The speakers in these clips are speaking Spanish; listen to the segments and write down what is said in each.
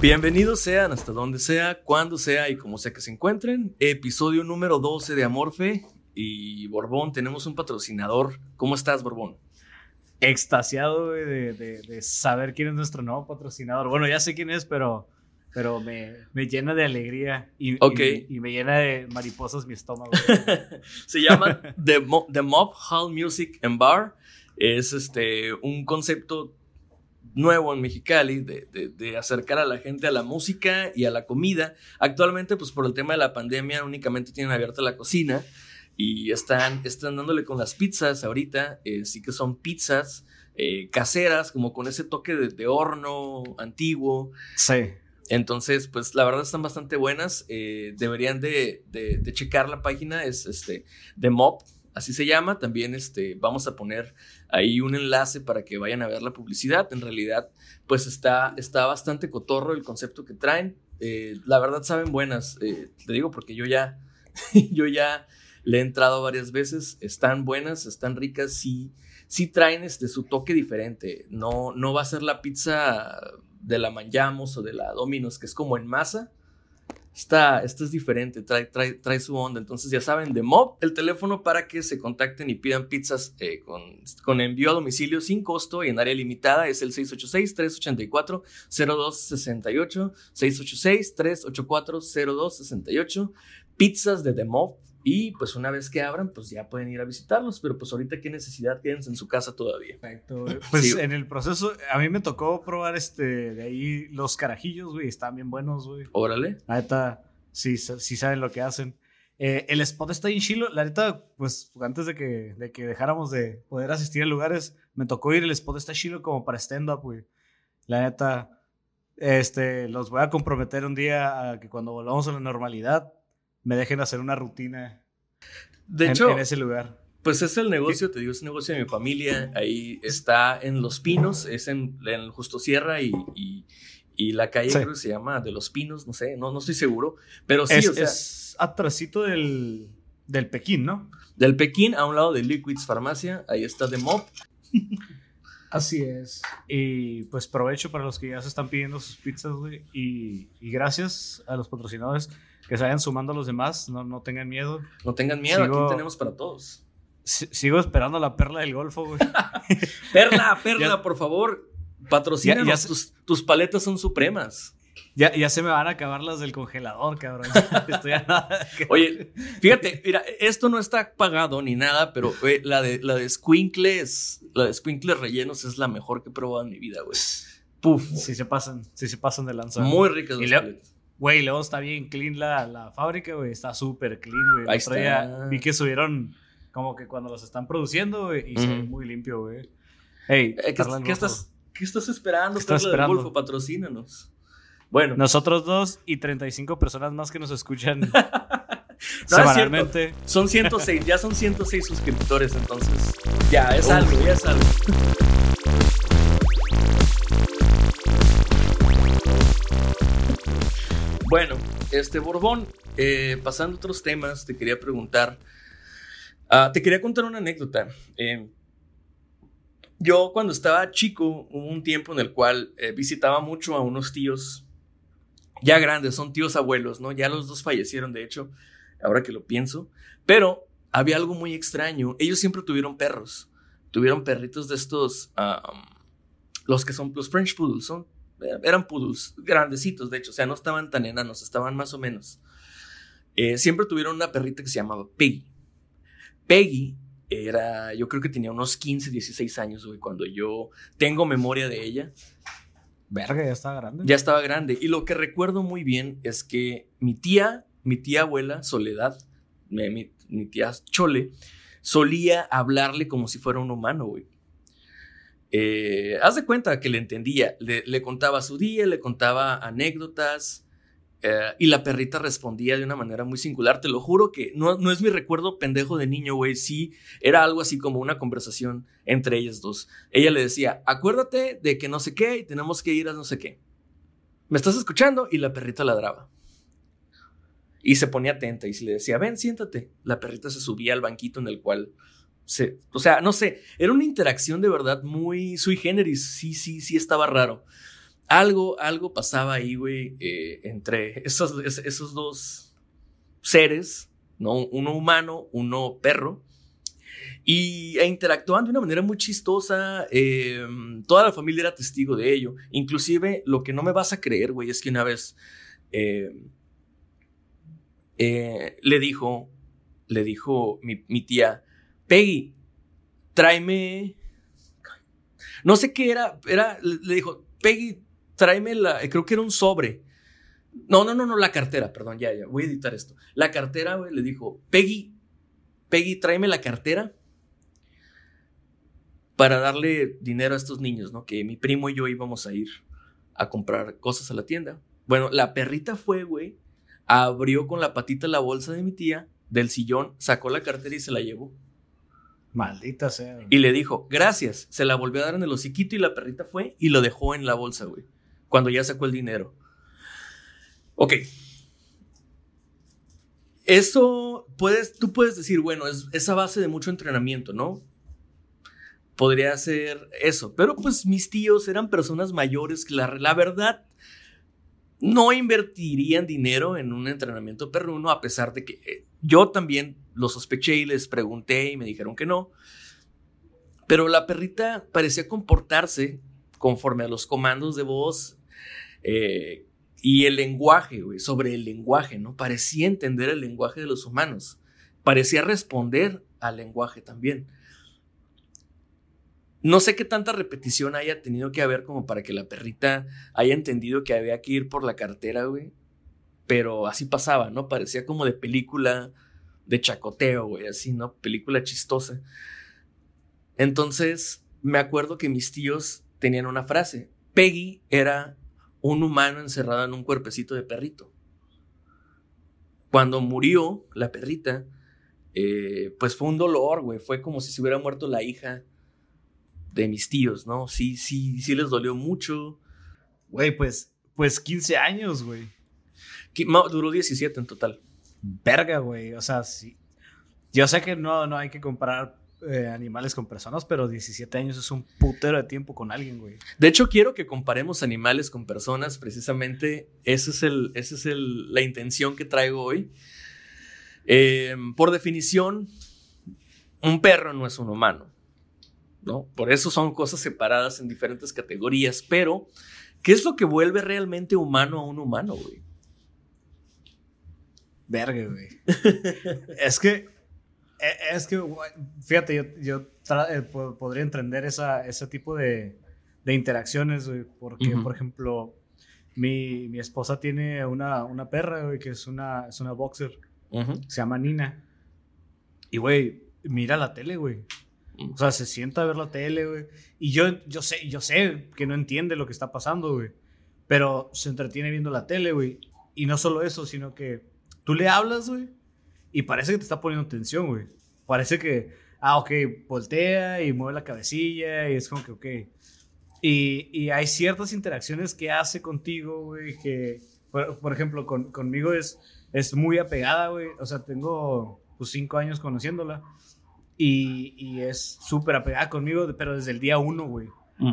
Bienvenidos sean hasta donde sea, cuando sea y como sea que se encuentren. Episodio número 12 de Amorfe y Borbón, tenemos un patrocinador. ¿Cómo estás, Borbón? Extasiado de, de, saber quién es nuestro nuevo patrocinador. Bueno, ya sé quién es, pero, pero me, me llena de alegría y, y, me llena de mariposas mi estómago. se llama The, The Mob Hall Music and Bar. Es este, un concepto nuevo en Mexicali de, de, acercar a la gente a la música y a la comida. Actualmente, pues por el tema de la pandemia, únicamente tienen abierta la cocina y están, están dándole con las pizzas ahorita. Eh, sí que son pizzas eh, caseras, como con ese toque de, horno antiguo. Sí. Entonces, pues la verdad están bastante buenas. Eh, deberían de, de, checar la página, es este, de Mob así se llama. También este, vamos a poner ahí un enlace para que vayan a ver la publicidad. En realidad, pues está, está bastante cotorro el concepto que traen. Eh, la verdad saben buenas, eh, te digo porque yo ya, yo ya le he entrado varias veces. Están buenas, están ricas, sí, sí traen este, su toque diferente. No, no va a ser la pizza de la Manjamos o de la Domino's, que es como en masa esta, es diferente, trae, trae, trae, su onda. Entonces, ya saben, de Mob, el teléfono para que se contacten y pidan pizzas eh, con, con, envío a domicilio sin costo y en área limitada es el 686-384-0268. 686-384-0268. Pizzas de The Mob y pues una vez que abran, pues ya pueden ir a visitarlos, pero pues ahorita qué necesidad, quédense en su casa todavía. Perfecto. Pues en el proceso, a mí me tocó probar este, de ahí los carajillos, güey, están bien buenos, güey. Órale. La neta, sí, sí saben lo que hacen. Eh, el spot está en chilo, la neta, pues antes de que, de que dejáramos de poder asistir a lugares, me tocó ir, el spot está chilo como para stand-up, güey. La neta, este, los voy a comprometer un día a que cuando volvamos a la normalidad, me dejen hacer una rutina de hecho, en ese lugar. Pues es el negocio, te digo, es el negocio de mi familia. Ahí está en Los Pinos, es en, en Justo Sierra y, y, la calle creo que se llama de Los Pinos, no sé, no, no estoy seguro. Pero sí, es, o sea. Es atrasito del, del Pekín, ¿no? Del Pekín, a un lado de Liquids Farmacia, ahí está The Mob. Así es. Y pues provecho para los que ya se están pidiendo sus pizzas, güey. Y, y gracias a los patrocinadores que se vayan sumando a los demás, no, no tengan miedo. No tengan miedo, aquí tenemos para todos. Sigo esperando la perla del golfo, güey. perla, perla, por favor, patrocínanos, tus, tus paletas son supremas. Ya, ya, se me van a acabar las del congelador, cabrón. Oye, fíjate, mira, esto no está pagado ni nada, pero la de la de squinkles, la de squinkles rellenos es la mejor que he probado en mi vida, güey. Puf. Si se pasan, si se pasan de lanza. Muy ricas las. Güey, luego está bien clean la, la fábrica, güey. Está súper clean, güey. Ahí está. vi que subieron como que cuando los están produciendo, güey, y se ve muy limpio, güey. Hey, eh, ¿qué, estás, ¿qué estás esperando? ¿Qué estás esperando? Golfo, patrocínanos. Bueno. Nosotros dos y 35 personas más que nos escuchan no, semanalmente. Son 106, ya son 106 suscriptores, entonces ya es algo, ya es algo. Bueno, este Borbón, eh, pasando a otros temas, te quería preguntar, ah, te quería contar una anécdota. Eh, yo cuando estaba chico, hubo un tiempo en el cual eh, visitaba mucho a unos tíos ya grandes, son tíos abuelos, ¿no? Ya los dos fallecieron, de hecho, ahora que lo pienso, pero había algo muy extraño. Ellos siempre tuvieron perros, tuvieron perritos de estos, ah, los que son los French Poodles, son eran poodles, grandecitos de hecho, o sea, no estaban tan enanos, estaban más o menos. Eh, siempre tuvieron una perrita que se llamaba Peggy. Peggy era, yo creo que tenía unos 15, 16 años, güey, cuando yo tengo memoria de ella. Verga, ya estaba grande. Ya estaba grande. Y lo que recuerdo muy bien es que mi tía, mi tía abuela, Soledad, mi tía Chole, solía hablarle como si fuera un humano, güey. Eh, haz de cuenta que le entendía, le, contaba su día, le contaba anécdotas, eh, y la perrita respondía de una manera muy singular. Te lo juro que no, no es mi recuerdo pendejo de niño, güey. Sí, era algo así como una conversación entre ellas dos. Ella le decía, acuérdate de que no sé qué y tenemos que ir a no sé qué. ¿Me estás escuchando? Y la perrita ladraba. Y se ponía atenta y se le decía, ven, siéntate. La perrita se subía al banquito en el cual O sea, no sé, era una interacción de verdad muy sui generis. Sí, sí, sí, estaba raro algo, algo pasaba ahí, güey, eh, entre esos, esos dos seres, ¿no? Uno humano, uno perro. Y e interactuaban de una manera muy chistosa. Em, toda la familia era testigo de ello. Inclusive, lo que no me vas a creer, güey, es que una vez em, eh, le dijo, le dijo mi, mi tía, Peggy, tráeme... No sé qué era, era, le dijo, Peggy, tráeme la, creo que era un sobre. No, no, no, no, la cartera, perdón, ya, ya, voy a editar esto. La cartera, güey, le dijo, Peggy, Peggy, tráeme la cartera para darle dinero a estos niños, ¿no? Que mi primo y yo íbamos a ir a comprar cosas a la tienda. Bueno, la perrita fue, güey, abrió con la patita la bolsa de mi tía del sillón, sacó la cartera y se la llevó. Maldita sea. Y le dijo, gracias. Se la volvió a dar en el hociquito y la perrita fue y lo dejó en la bolsa, güey cuando ya sacó el dinero. Ok. Eso puedes, tú puedes decir, bueno, es esa base de mucho entrenamiento, ¿no? Podría ser eso. Pero pues mis tíos eran personas mayores que la, la verdad no invertirían dinero en un entrenamiento perruno, a pesar de que eh, yo también lo sospeché y les pregunté y me dijeron que no. Pero la perrita parecía comportarse conforme a los comandos de voz eh, y el lenguaje, sobre el lenguaje, ¿no? Parecía entender el lenguaje de los humanos. Parecía responder al lenguaje también. No sé qué tanta repetición haya tenido que haber como para que la perrita haya entendido que había que ir por la cartera, güey. Pero así pasaba, ¿no? Parecía como de película de chacoteo, güey, así, ¿no? Película chistosa. Entonces, me acuerdo que mis tíos tenían una frase. Peggy era un humano encerrado en un cuerpecito de perrito. Cuando murió la perrita, eh, pues fue un dolor, güey. Fue como si se hubiera muerto la hija de mis tíos, ¿no? Sí, sí, sí les dolió mucho. Güey, pues, pues 15 años, güey. Duró 17 en total. Verga, güey. O sea, sí. Yo sé que no, no hay que comparar eh, animales con personas, pero 17 años es un putero de tiempo con alguien, güey. De hecho, quiero que comparemos animales con personas, precisamente. Esa es, el, esa es el, la intención que traigo hoy. Eh, por definición, un perro no es un humano, ¿no? Por eso son cosas separadas en diferentes categorías, pero ¿qué es lo que vuelve realmente humano a un humano, güey? Verga, güey. es que eh, es que, fíjate, yo, yo eh, podría entender esa, ese tipo de, de interacciones, güey, porque, por ejemplo, mi, mi, esposa tiene una, una perra, güey, que es una, es una boxer, se llama Nina. Y, güey, mira la tele, güey. O sea, se sienta a ver la tele, güey. Y yo, yo, sé, yo sé que no entiende lo que está pasando, güey. Pero se entretiene viendo la tele, güey. Y no solo eso, sino que tú le hablas, güey y parece que te está poniendo tensión, güey. Parece que, ah, ok, voltea y mueve la cabecilla y es como que, ok. Y, y hay ciertas interacciones que hace contigo, güey, que, por, ejemplo, con, conmigo es, es muy apegada, güey. O sea, tengo pues cinco años conociéndola. Y, y es súper apegada conmigo, pero desde el día uno, güey.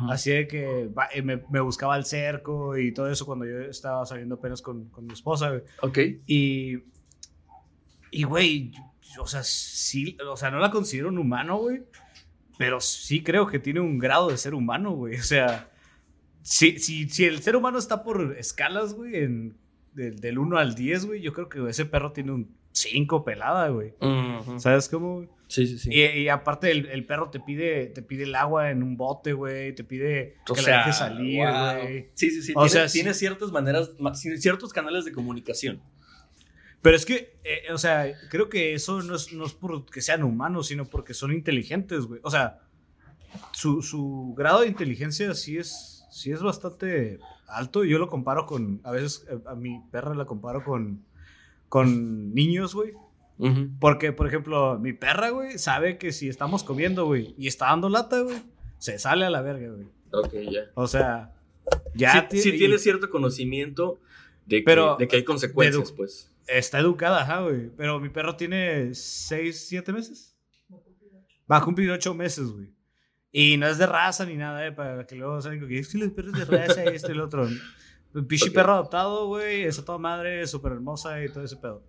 Así de que eh, me, me, buscaba al cerco y todo eso cuando yo estaba saliendo apenas con, con mi esposa, güey. Ok. Y, y, güey, o sea, sí, o sea, no la considero un humano, güey. Pero sí creo que tiene un grado de ser humano, güey. O sea, si, si, si el ser humano está por escalas, güey, en, del 1 al 10, güey, yo creo que ese perro tiene un 5 pelada, güey. ¿Sabes cómo? Sí, sí, sí. Y, aparte el, perro te pide, te pide el agua en un bote, güey. Te pide que la dejes salir, güey. Sí, sí, sí. O sea, tiene ciertas maneras, ciertos canales de comunicación. Pero es que, eh, o sea, creo que eso no es, no es porque sean humanos, sino porque son inteligentes, güey. O sea, su, su, grado de inteligencia sí es, sí es bastante alto. Yo lo comparo con, a veces eh, a mi perra la comparo con, con niños, güey. Porque, por ejemplo, mi perra, güey, sabe que si estamos comiendo, güey, y está dando lata, güey, se sale a la verga, güey. Ok, ya. O sea, ya. Sí, tiene cierto conocimiento de que, de que hay consecuencias, pues. Está educada, ajá, güey. Pero mi perro tiene 6, 7 meses. Va a cumplir 8 meses, güey. Y no es de raza ni nada, eh, para que luego salgan que es que los perros de raza y esto y lo otro. Pichi perro adoptado, güey, esa toda madre, súper hermosa y todo ese pedo.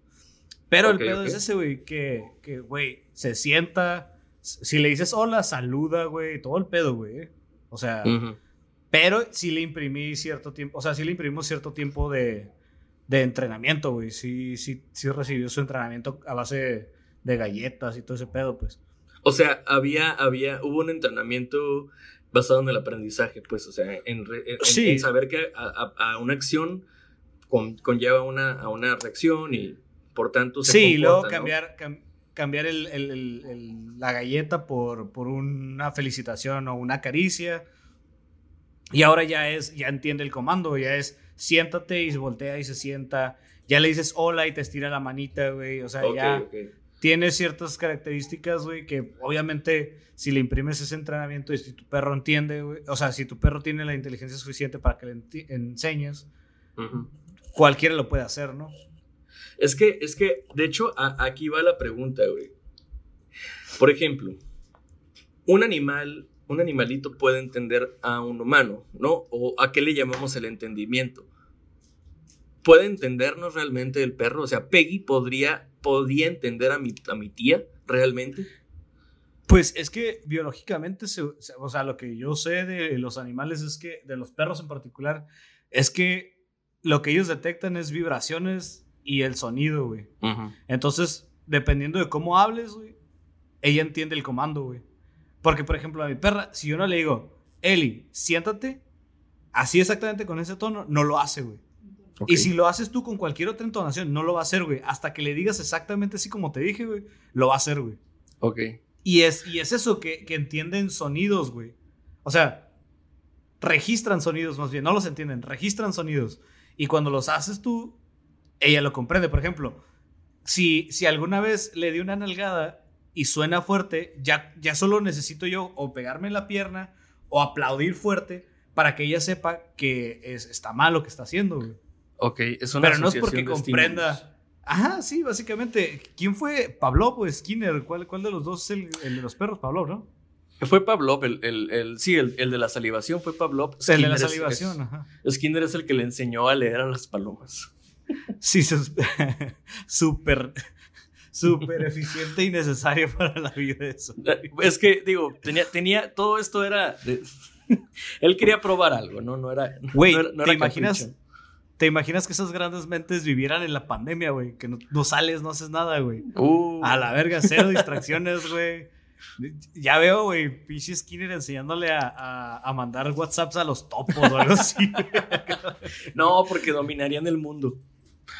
Pero el pedo es ese, güey, que, que, güey, se sienta. Si le dices hola, saluda, güey, todo el pedo, güey. O sea, pero sí le imprimí cierto tiempo, o sea, sí le imprimimos cierto tiempo de, de entrenamiento, güey. Sí, sí, sí recibió su entrenamiento a base de galletas y todo ese pedo, pues. O sea, había, había, hubo un entrenamiento basado en el aprendizaje, pues, o sea, en, saber que a, una acción conlleva una, a una reacción y por tanto se Sí, luego cambiar, cambiar el, la galleta por, por una felicitación o una caricia. Y ahora ya es, ya entiende el comando, ya es siéntate y se voltea y se sienta. Ya le dices hola y te estira la manita, güey. O sea, ya tiene ciertas características, güey, que obviamente si le imprimes ese entrenamiento y si tu perro entiende, güey, o sea, si tu perro tiene la inteligencia suficiente para que le enseñes, cualquiera lo puede hacer, ¿no? Es que, es que, de hecho, aquí va la pregunta, güey. Por ejemplo, un animal, un animalito puede entender a un humano, ¿no? O a qué le llamamos el entendimiento. ¿Puede entendernos realmente el perro? O sea, Peggy podría podía entender a mi, a mi tía realmente? Pues es que biológicamente, o sea, lo que yo sé de los animales es que, de los perros en particular, es que lo que ellos detectan es vibraciones y el sonido, güey. Entonces, dependiendo de cómo hables, güey, ella entiende el comando, güey. Porque, por ejemplo, a mi perra, si yo no le digo, Eli, siéntate, así exactamente con ese tono, no lo hace, güey. Y si lo haces tú con cualquier otra entonación, no lo va a hacer, güey. Hasta que le digas exactamente así como te dije, güey, lo va a hacer, güey. Ok. Y es, y es eso, que, que entienden sonidos, güey. O sea, registran sonidos más bien, no los entienden, registran sonidos. Y cuando los haces tú, ella lo comprende. Por ejemplo, si, si alguna vez le di una nalgada y suena fuerte, ya, ya solo necesito yo o pegarme en la pierna o aplaudir fuerte para que ella sepa que es, está mal lo que está haciendo, güey. Ok, es una Pero no es porque comprenda. Ajá, sí, básicamente. ¿Quién fue Pablo o Skinner? ¿Cuál, ¿Cuál de los dos es el, de los perros? Pablo, ¿no? Fue Pavlov, el, el, el, sí, el, de la salivación fue Pavlov. el de la salivación, ajá. Skinner es el que le enseñó a leer a las palomas. Sí, súper, súper eficiente y necesario para la vida eso. Es que, digo, tenía, tenía, todo esto era, él quería probar algo, ¿no? No era, Güey, ¿te imaginas? ¿Te imaginas que esas grandes mentes vivieran en la pandemia, güey? Que no, sales, no haces nada, güey. Uh. A la verga, cero distracciones, güey. Ya veo, güey, pinche Skinner enseñándole a, mandar WhatsApps a los topos o algo así. no, porque dominarían el mundo.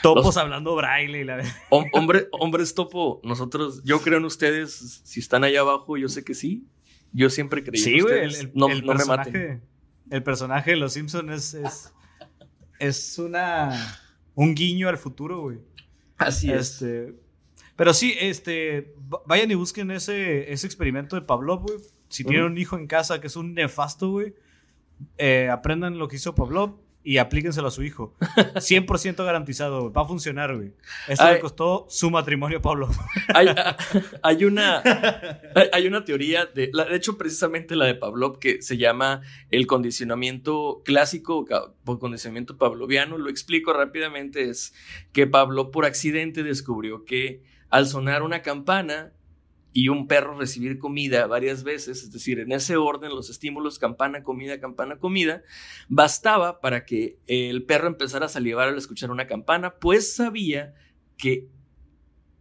Topos hablando braille y la Hombre, hombres topo, nosotros, yo creo en ustedes, si están allá abajo, yo sé que sí. Yo siempre creí sí, en ustedes. El, no, no me maten. El personaje de Los Simpsons es es una un guiño al futuro, güey. Así este, Pero sí, este, vayan y busquen ese, ese experimento de Pavlov, güey. Si tienen un hijo en casa que es un nefasto, güey, eh, aprendan lo que hizo Pavlov y aplíquenselo a su hijo. 100% garantizado, Va a funcionar, güey. Esto le costó su matrimonio, Pablo. Hay, una, hay una teoría, de, de hecho, precisamente la de Pavlov, que se llama el condicionamiento clásico, o condicionamiento pavloviano. Lo explico rápidamente: es que Pavlov por accidente descubrió que al sonar una campana, y un perro recibir comida varias veces, es decir, en ese orden, los estímulos campana, comida, campana, comida, bastaba para que el perro empezara a salivar al escuchar una campana, pues sabía que,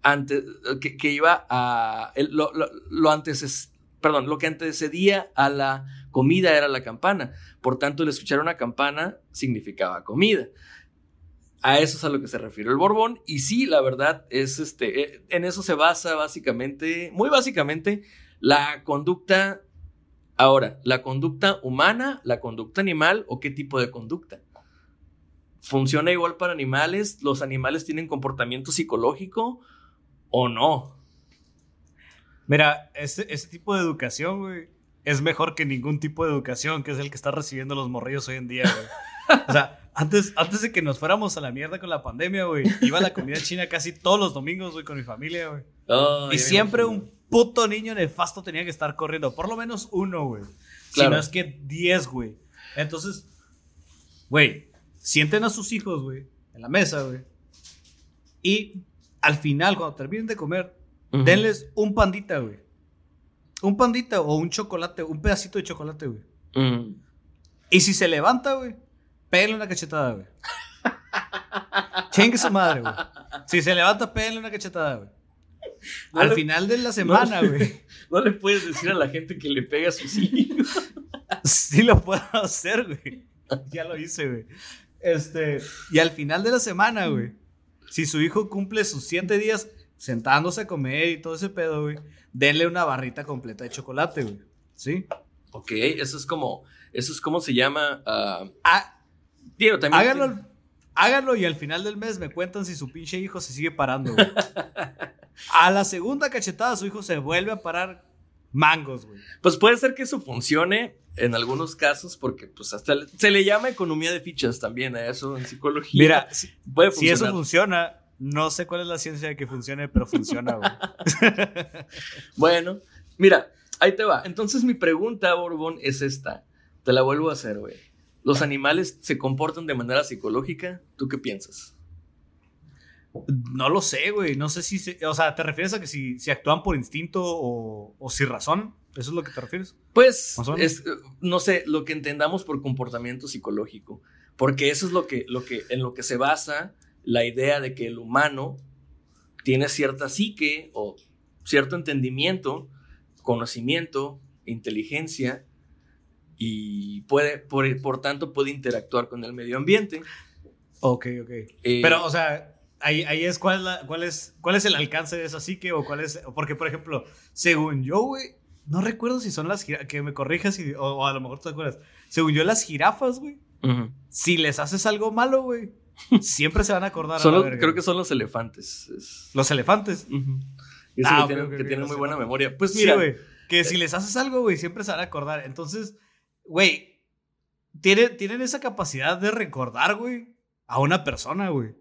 antes, que, iba a... Lo, antes, perdón, lo que antecedía a la comida era la campana, por tanto el escuchar una campana significaba comida. A eso es a lo que se refiere el Borbón. Y sí, la verdad es este. eh, En eso se basa básicamente, muy básicamente, la conducta. Ahora, la conducta humana, la conducta animal o qué tipo de conducta. ¿Funciona igual para animales? ¿Los animales tienen comportamiento psicológico o no? Mira, ese, ese tipo de educación, güey, es mejor que ningún tipo de educación, que es el que está recibiendo los morrillos hoy en día, güey. O sea, antes, antes de que nos fuéramos a la mierda con la pandemia, güey, iba a la comida china casi todos los domingos, güey, con mi familia, güey. Y siempre un puto niño nefasto tenía que estar corriendo. Por lo menos uno, güey. Si no es que diez, güey. Entonces, güey, sienten a sus hijos, güey, en la mesa, güey. Y al final, cuando terminen de comer, denles un pandita, güey. Un pandita o un chocolate, un pedacito de chocolate, güey. Ujú. Y si se levanta, güey, pégale una cachetada, güey. Chingue su madre, güey. Si se levanta, pégale una cachetada, güey. No Al le- final de la semana, güey. No le puedes decir a la gente que le pega a sus hijos. Sí lo puedo hacer, güey. Ya lo hice, güey. Este, y al final de la semana, güey, si su hijo cumple sus siete días sentándose a comer y todo ese pedo, güey, denle una barrita completa de chocolate, güey. ¿Sí? Ok, eso es como, eso es como se llama. ah, Ah, Diego, también. háganlo, háganlo y al final del mes me cuentan si su pinche hijo se sigue parando, güey. A la segunda cachetada su hijo se vuelve a parar mangos, güey. Pues puede ser que eso funcione en algunos casos, porque pues hasta le- se le llama economía de fichas también a eso en psicología. Mira, si, puede si eso funciona, no sé cuál es la ciencia de que funcione, pero funciona, güey. Bueno, mira, ahí te va. Entonces mi pregunta, Borbón, es esta. Te la vuelvo a hacer, güey. ¿Los animales se comportan de manera psicológica? ¿Tú qué piensas? No lo sé, güey. No sé si. se- o sea, ¿te refieres a que si, si actúan por instinto o, o sin razón? ¿Eso es lo que te refieres? Pues, es, eh, no sé, lo que entendamos por comportamiento psicológico. Porque eso es lo que, lo que, en lo que se basa la idea de que el humano tiene cierta psique o cierto entendimiento, conocimiento, inteligencia y puede, por, por tanto, puede interactuar con el medio ambiente. Ok, ok. Eh, Pero, o sea, ahí, ahí es cuál, es la- cuál, es cuál es el alcance de esa psique o cuál es. Porque, por ejemplo, según yo, güey, no recuerdo si son las jirafas. Que me corrijas y- o, o a lo mejor tú te acuerdas. Según yo, las jirafas, güey, si les haces algo malo, güey, siempre se van a acordar. a verga, creo que son los elefantes. es- Los elefantes. eso Ah, que tienen, que muy buena memoria. Pues Sí, mira, güey. Que si les haces algo, güey, siempre se van a acordar. Entonces, güey, tiene- tienen esa capacidad de recordar, güey, a una persona, güey.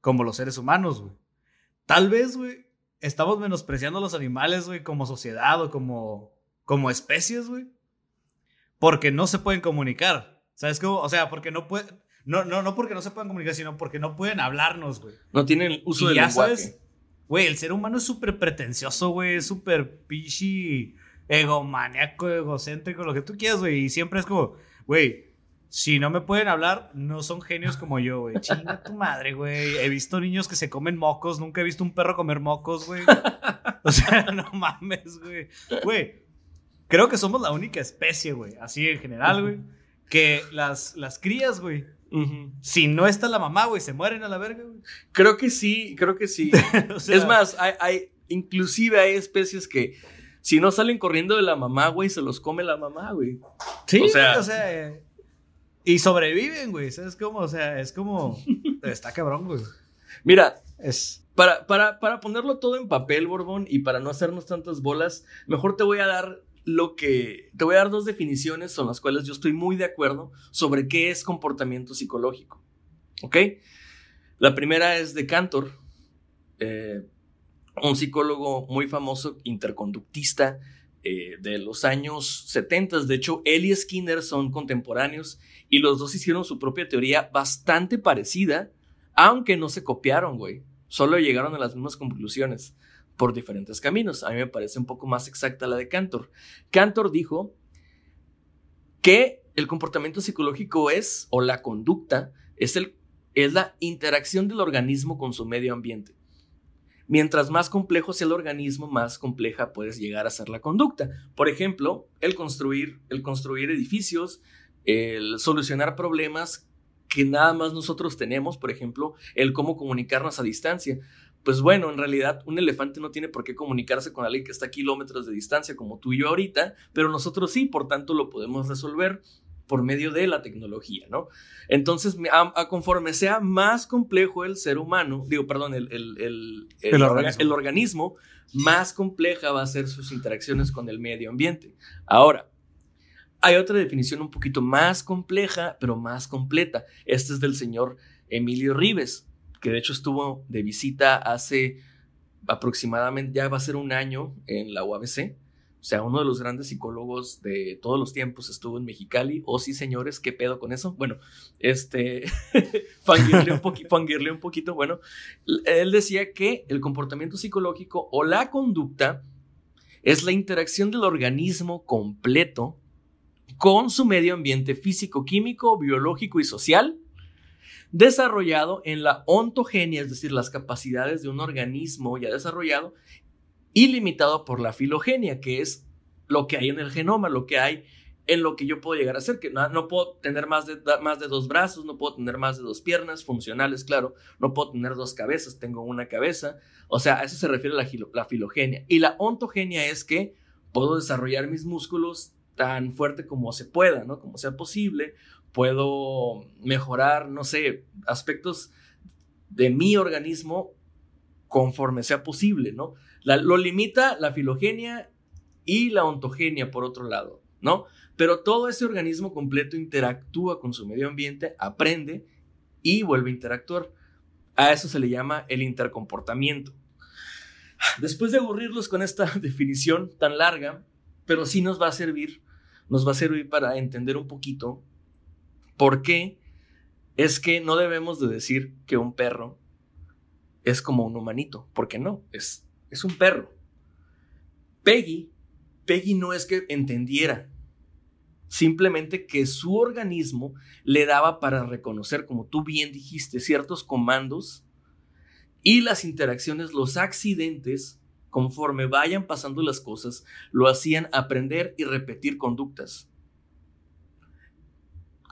Como los seres humanos, güey. Tal vez, güey, estamos menospreciando a los animales, güey, como sociedad o como, como especies, güey. Porque no se pueden comunicar. ¿Sabes cómo? O sea, porque no pueden. No, no, no porque no se puedan comunicar, sino porque no pueden hablarnos, güey. no tienen uso Y del ya lenguaje. sabes, güey, el ser humano es súper pretencioso, güey, es súper pichi, egomaniaco, egocéntrico, lo que tú quieras, güey. Y siempre es como, güey, si no me pueden hablar, no son genios como yo, güey. Chinga tu madre, güey. He visto niños que se comen mocos, nunca he visto un perro comer mocos, güey. O sea, no mames, güey. Güey, creo que somos la única especie, güey, así en general, güey, que las, las crías, güey, si no está la mamá, güey, se mueren a la verga, güey. Creo que sí, creo que sí. O sea, es más, hay, hay- inclusive hay especies que si no salen corriendo de la mamá, güey, se los come la mamá, güey. Sí, O sea- o sea, y sobreviven, güey. ¿Sabes cómo? O sea, es como. Está cabrón, güey. Mira, Es. para, para, para ponerlo todo en papel, Borbón, y para no hacernos tantas bolas, mejor te voy a dar lo que. Te voy a dar dos definiciones con las cuales yo estoy muy de acuerdo sobre qué es comportamiento psicológico. ¿Ok? La primera es de Cantor, eh, un psicólogo muy famoso, interconductista, eh, de los años 70. De hecho, él y Skinner son contemporáneos y los dos hicieron su propia teoría bastante parecida, aunque no se copiaron, güey. Solo llegaron a las mismas conclusiones por diferentes caminos. A mí me parece un poco más exacta la de Cantor. Cantor dijo que el comportamiento psicológico es, o la conducta, es, el, es la interacción del organismo con su medio ambiente. Mientras más complejo sea el organismo, más compleja puedes llegar a ser la conducta. Por ejemplo, el construir, el construir edificios, el solucionar problemas que nada más nosotros tenemos, por ejemplo, el cómo comunicarnos a distancia. Pues bueno, en realidad un elefante no tiene por qué comunicarse con alguien que está a kilómetros de distancia como tú y yo ahorita, pero nosotros sí, por tanto lo podemos resolver por medio de la tecnología, ¿no? Entonces, a, conforme sea más complejo el ser humano, digo, perdón, el, el, el, organismo. más compleja va a ser sus interacciones con el medio ambiente. Ahora, hay otra definición un poquito más compleja, pero más completa. Esta es del señor Emilio Rives, que de hecho estuvo de visita hace aproximadamente, ya va a ser un año en la UABC. O sea, uno de los grandes psicólogos de todos los tiempos estuvo en Mexicali. Oh, sí, señores, ¿qué pedo con eso? Bueno, este, fangirle un, un poquito. Bueno, él decía que el comportamiento psicológico o la conducta es la interacción del organismo completo con su medio ambiente físico, químico, biológico y social, desarrollado en la ontogenia, es decir, las capacidades de un organismo ya desarrollado, y limitado por la filogenia, que es lo que hay en el genoma, lo que hay en lo que yo puedo llegar a ser, que no, puedo tener más de, más de dos brazos, no puedo tener más de dos piernas funcionales, claro, no puedo tener dos cabezas, tengo una cabeza, o sea, a eso se refiere la, la filogenia. Y la ontogenia es que puedo desarrollar mis músculos tan fuerte como se pueda, ¿no? Como sea posible, puedo mejorar, no sé, aspectos de mi organismo conforme sea posible, ¿no? Lo limita la filogenia y la ontogenia, por otro lado, ¿no? Pero todo ese organismo completo interactúa con su medio ambiente, aprende y vuelve a interactuar. A eso se le llama el intercomportamiento. Después de aburrirlos con esta definición tan larga, pero sí nos va a servir, nos va a servir para entender un poquito por qué es que no debemos de decir que un perro es como un humanito, porque no, es es un perro. Peggy, Peggy no es que entendiera, simplemente que su organismo le daba para reconocer, como tú bien dijiste, ciertos comandos y las interacciones, los accidentes, conforme vayan pasando las cosas, lo hacían aprender y repetir conductas.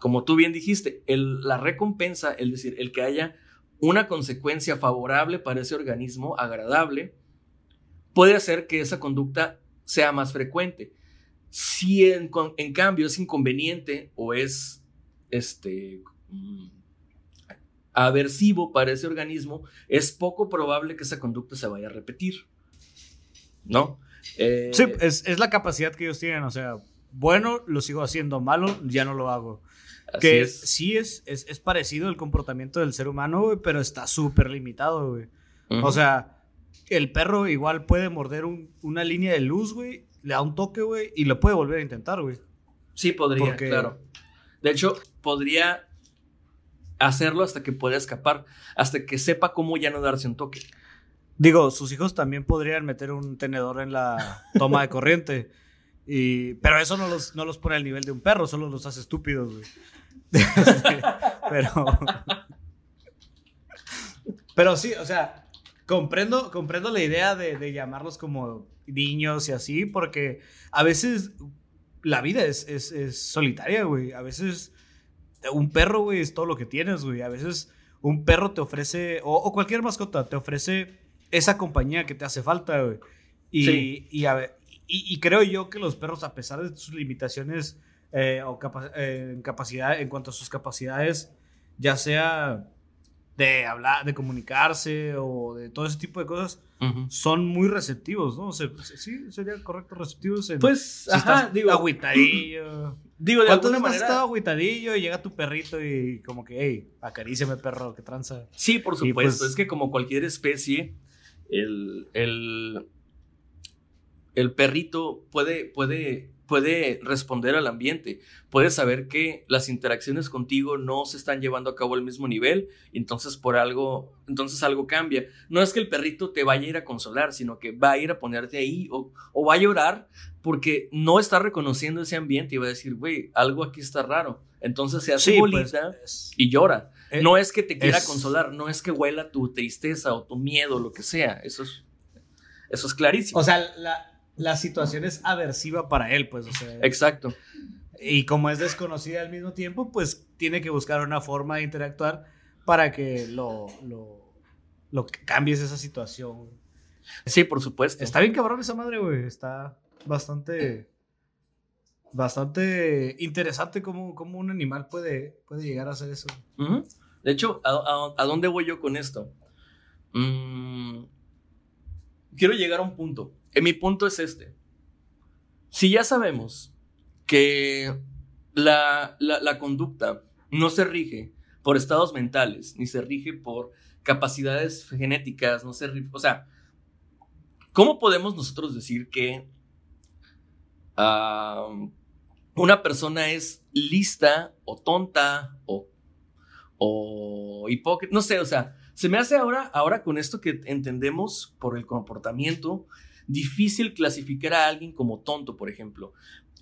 Como tú bien dijiste, la recompensa, es decir, el que haya una consecuencia favorable para ese organismo, agradable, puede hacer que esa conducta sea más frecuente. Si en, cambio es inconveniente o es este, mm, aversivo para ese organismo, es poco probable que esa conducta se vaya a repetir. ¿No? Eh, sí, es, la capacidad que ellos tienen. O sea, bueno, lo sigo haciendo, malo, ya no lo hago. que sí es, es, parecido el comportamiento del ser humano, pero está súper limitado, güey. O sea, el perro igual puede morder una línea de luz, güey, le da un toque, güey, y lo puede volver a intentar, güey. Sí, podría, claro. De hecho, podría hacerlo hasta que pueda escapar, hasta que sepa cómo ya no darse un toque. Digo, sus hijos también podrían meter un tenedor en la toma de corriente. Y, pero eso no los, no los pone al nivel de un perro, solo los hace estúpidos, güey. Este, pero. Pero sí, o sea, Comprendo, comprendo la idea de, llamarlos como niños y así, porque a veces la vida es, solitaria, güey. A veces un perro, güey, es todo lo que tienes, güey. A veces un perro te ofrece, o, cualquier mascota, te ofrece esa compañía que te hace falta, güey. Y, y, creo yo que los perros, a pesar de sus limitaciones eh, o eh, capacidad, en cuanto a sus capacidades, ya sea de hablar, de comunicarse o de todo ese tipo de cosas, son muy receptivos, ¿no? O sea, sí, sería correcto, receptivos. pues, ajá, digo. Agüitadillo. Digo, de alguna manera. estado agüitadillo y llega tu perrito y como que, hey, acaríciame, perro, que tranza. Sí, por supuesto. Pues es que como cualquier especie, el, el, el perrito puede, puede puede responder al ambiente, puede saber que las interacciones contigo no se están llevando a cabo al mismo nivel, entonces por algo, entonces algo cambia. No es que el perrito te vaya a ir a consolar, sino que va a ir a ponerte ahí o, va a llorar porque no está reconociendo ese ambiente y va a decir, güey, algo aquí está raro. Entonces se hace pues, bolita y llora. Eh, no es que te quiera consolar, no es que huela tu tristeza o tu miedo, lo que sea. Eso es, eso es clarísimo. O sea, la, la situación es aversiva para él, pues, o sea. Exacto. y como es desconocida al mismo tiempo, pues tiene que buscar una forma de interactuar para que lo, lo, lo cambies esa situación. Sí, por supuesto. Está bien cabrón esa madre, güey. Está bastante bastante interesante cómo, cómo, un animal puede, puede llegar a hacer eso. De hecho, ¿a, dónde voy yo con esto? Mm, quiero llegar a un punto. Mi punto es este. Si ya sabemos que la, la conducta no se rige por estados mentales, ni se rige por capacidades genéticas, no se rige, o sea, ¿cómo podemos nosotros decir que una persona es lista o tonta o, o hipócrita, no sé, o sea, se me hace ahora, ahora con esto que entendemos por el comportamiento, difícil clasificar a alguien como tonto, por ejemplo.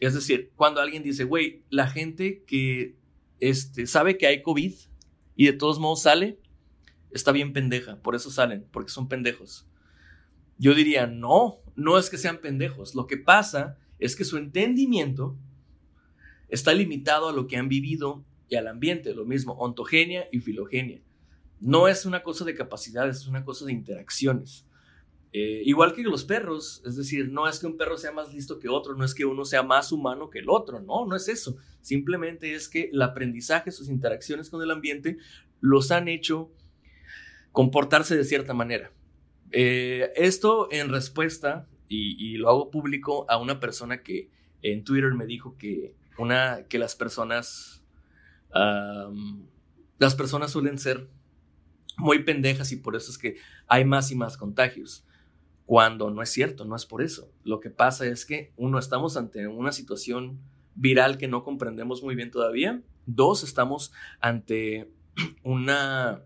Es decir, cuando alguien dice, güey, la gente que este, sabe que hay COVID y de todos modos sale, está bien pendeja, por eso salen, porque son pendejos. Yo diría, no, no es que sean pendejos, lo que pasa es que su entendimiento está limitado a lo que han vivido y al ambiente, lo mismo, ontogenia y filogenia. No es una cosa de capacidades, es una cosa de interacciones. Eh, igual que los perros, es decir, no es que un perro sea más listo que otro, no es que uno sea más humano que el otro, no, no es eso. Simplemente es que el aprendizaje, sus interacciones con el ambiente, los han hecho comportarse de cierta manera. Eh, esto en respuesta, y, lo hago público, a una persona que en Twitter me dijo que una que las personas, las personas suelen ser muy pendejas y por eso es que hay más y más contagios. Cuando no es cierto, no es por eso. Lo que pasa es que, uno, estamos ante una situación viral que no comprendemos muy bien todavía. Dos, estamos ante una,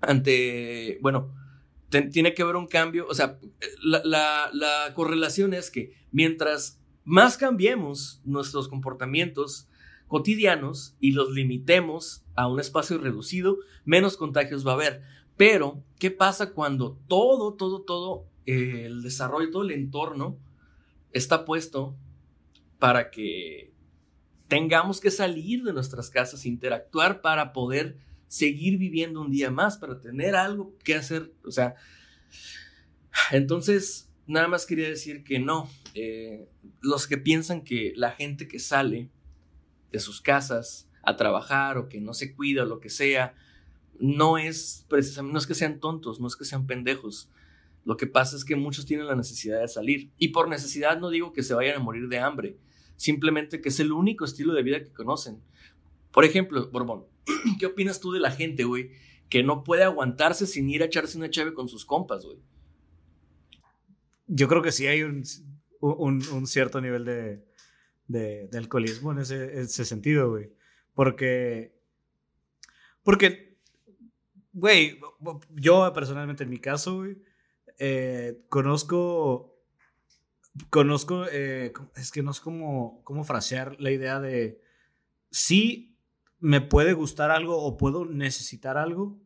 ante, bueno, tiene que haber un cambio. O sea, la, la correlación es que mientras más cambiemos nuestros comportamientos cotidianos y los limitemos a un espacio reducido, menos contagios va a haber. Pero, ¿qué pasa cuando todo, todo, todo eh, el desarrollo, todo el entorno está puesto para que tengamos que salir de nuestras casas, interactuar para poder seguir viviendo un día más, para tener algo que hacer? O sea, entonces, nada más quería decir que no, eh, los que piensan que la gente que sale de sus casas a trabajar o que no se cuida o lo que sea, no es precisamente, no es que sean tontos, no es que sean pendejos. Lo que pasa es que muchos tienen la necesidad de salir. Y por necesidad no digo que se vayan a morir de hambre, simplemente que es el único estilo de vida que conocen. Por ejemplo, Borbón, ¿qué opinas tú de la gente, güey, que no puede aguantarse sin ir a echarse una chave con sus compas, güey? Yo creo que sí hay un, cierto nivel de, de, alcoholismo en ese, ese sentido, güey. Porque, porque, güey, yo personalmente en mi caso, güey, eh, conozco, conozco, eh, es que no sé cómo, cómo frasear la idea de, sí me puede gustar algo o puedo necesitar algo,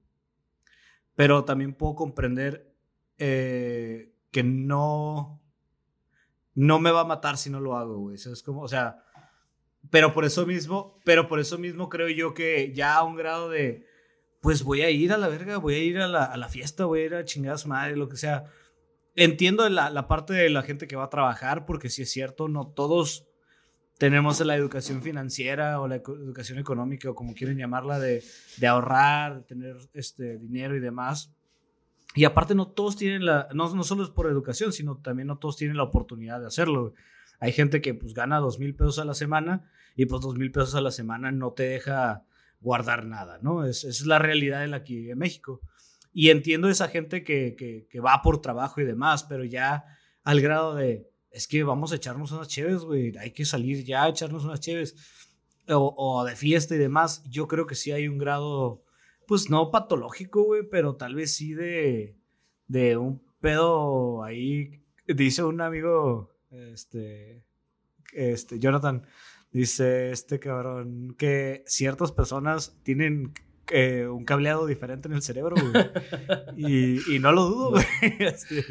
pero también puedo comprender eh, que no no me va a matar si no lo hago, güey. es como, o sea, pero por eso mismo, pero por eso mismo creo yo que ya a un grado de, pues voy a ir a la verga, voy a ir a la, a la fiesta, voy a ir a chingadas madre, lo que sea. Entiendo la, la, parte de la gente que va a trabajar, porque sí es cierto, no todos tenemos la educación financiera o la educación económica, o como quieren llamarla, de, de ahorrar, de tener este dinero y demás. Y aparte no todos tienen la, no, no solo es por educación, sino también no todos tienen la oportunidad de hacerlo. Hay gente que pues gana dos mil pesos a la semana y pues dos mil pesos a la semana no te deja guardar nada, ¿no? Es, es la realidad en la que vive México. Y entiendo esa gente que, que, que, va por trabajo y demás, pero ya al grado de, es que vamos a echarnos unas chéves, güey, hay que salir ya a echarnos unas chéves, o, o de fiesta y demás, yo creo que sí hay un grado pues no patológico, güey, pero tal vez sí de, de un pedo ahí. Dice un amigo, este, este, Jonathan, dice este cabrón, que ciertas personas tienen eh, un cableado diferente en el cerebro, güey. y, y, no lo dudo, güey. Este,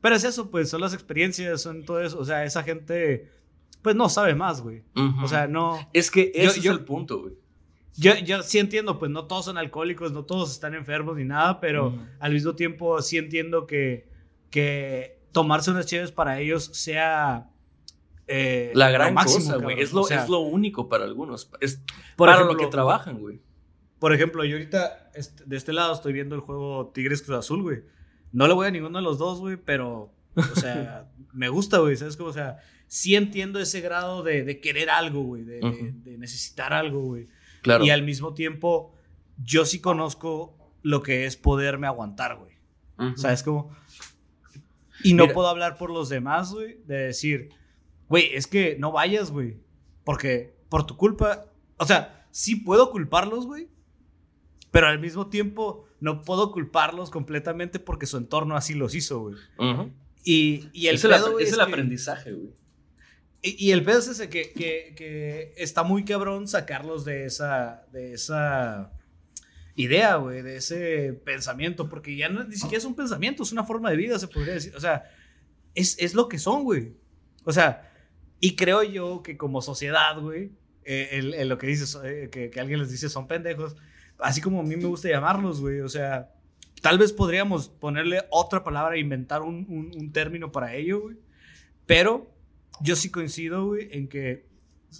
pero es eso, pues son las experiencias, son todo eso. O sea, esa gente pues no sabe más, güey. O sea, no. es que ese yo- es el punto, güey. Yo, yo sí entiendo, pues no todos son alcohólicos, no todos están enfermos ni nada, pero al mismo tiempo sí entiendo que, que tomarse unas chéves para ellos sea eh, La gran máximo, cosa, güey. Es lo, O sea, es lo único para algunos. Es por para ejemplo, lo que trabajan, güey. Por ejemplo, yo ahorita este- de este lado estoy viendo el juego Tigres Cruz Azul, güey. No le voy a ninguno de los dos, güey, pero, o sea, me gusta, güey, ¿sabes cómo? O sea, sí entiendo ese grado de, de querer algo, güey, de, necesitar algo, güey. Claro. Y al mismo tiempo, yo sí conozco lo que es poderme aguantar, güey. ¿Sabes cómo? Y no Mira. puedo hablar por los demás, güey, de decir, güey, es que no vayas, güey. Porque por tu culpa, o sea, sí puedo culparlos, güey. Pero al mismo tiempo no puedo culparlos completamente porque su entorno así los hizo, güey. Y, y el es pedo, es es el que- aprendizaje, güey. y, y el pedo es ese que, que, que está muy cabrón sacarlos de esa, de esa idea, güey, de ese pensamiento, porque ya no, ni siquiera es un pensamiento, es una forma de vida, se podría decir. O sea, es, es lo que son, güey. O sea, y creo yo que como sociedad, güey, eh, el- el lo que dices, eh, que, que alguien les dice son pendejos, así como a mí me gusta llamarlos, güey, o sea, tal vez podríamos ponerle otra palabra, inventar un, un- un término para ello, güey, pero yo sí coincido, güey, en que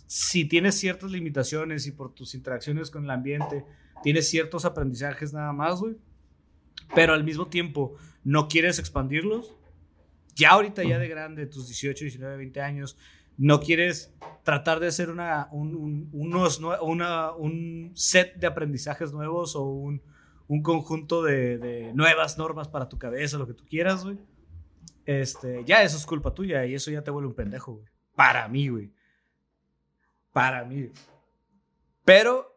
si tienes ciertas limitaciones y por tus interacciones con el ambiente tienes ciertos aprendizajes nada más, güey, pero al mismo tiempo no quieres expandirlos, ya ahorita, ya de grande, tus 18, 19, 20 años, no quieres tratar de hacer una, un, un- unos, set de aprendizajes nuevos o un, un conjunto de, de nuevas normas para tu cabeza, lo que tú quieras, güey. Este, ya eso es culpa tuya y eso ya te vuelve un pendejo, güey. Para mí, güey. Para mí. Pero,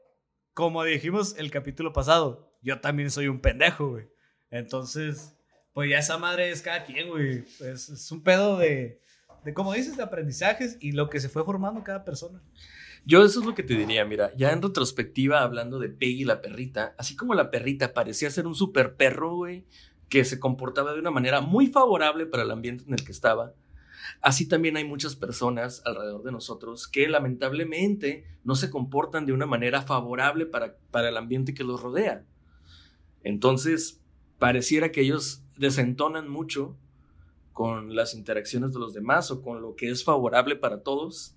como dijimos el capítulo pasado, yo también soy un pendejo, güey. Entonces, pues ya esa madre es cada quien, güey. Es un pedo de, de, como dices, de aprendizajes y lo que se fue formando cada persona. Yo eso es lo que te diría, mira, ya en retrospectiva hablando de Peggy la perrita, así como la perrita parecía ser un super perro, güey, que se comportaba de una manera muy favorable para el ambiente en el que estaba, así también hay muchas personas alrededor de nosotros que lamentablemente no se comportan de una manera favorable para, para el ambiente que los rodea. Entonces, pareciera que ellos desentonan mucho con las interacciones de los demás o con lo que es favorable para todos.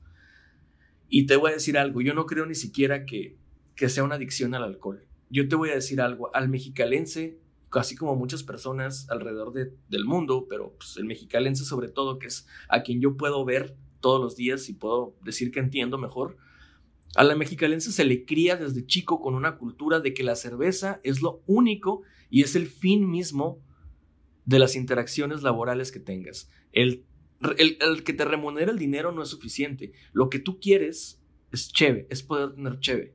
Y te voy a decir algo, yo no creo ni siquiera que, que sea una adicción al alcohol. Yo te voy a decir algo, al mexicalense, así como muchas personas alrededor de- del mundo, pero pues, el mexicalense sobre todo, que es a quien yo puedo ver todos los días y puedo decir que entiendo mejor, a la mexicalense se le cría desde chico con una cultura de que la cerveza es lo único y es el fin mismo de las interacciones laborales que tengas. El, el, que te remunere el dinero no es suficiente. Lo que tú quieres es cheve, es poder tener cheve.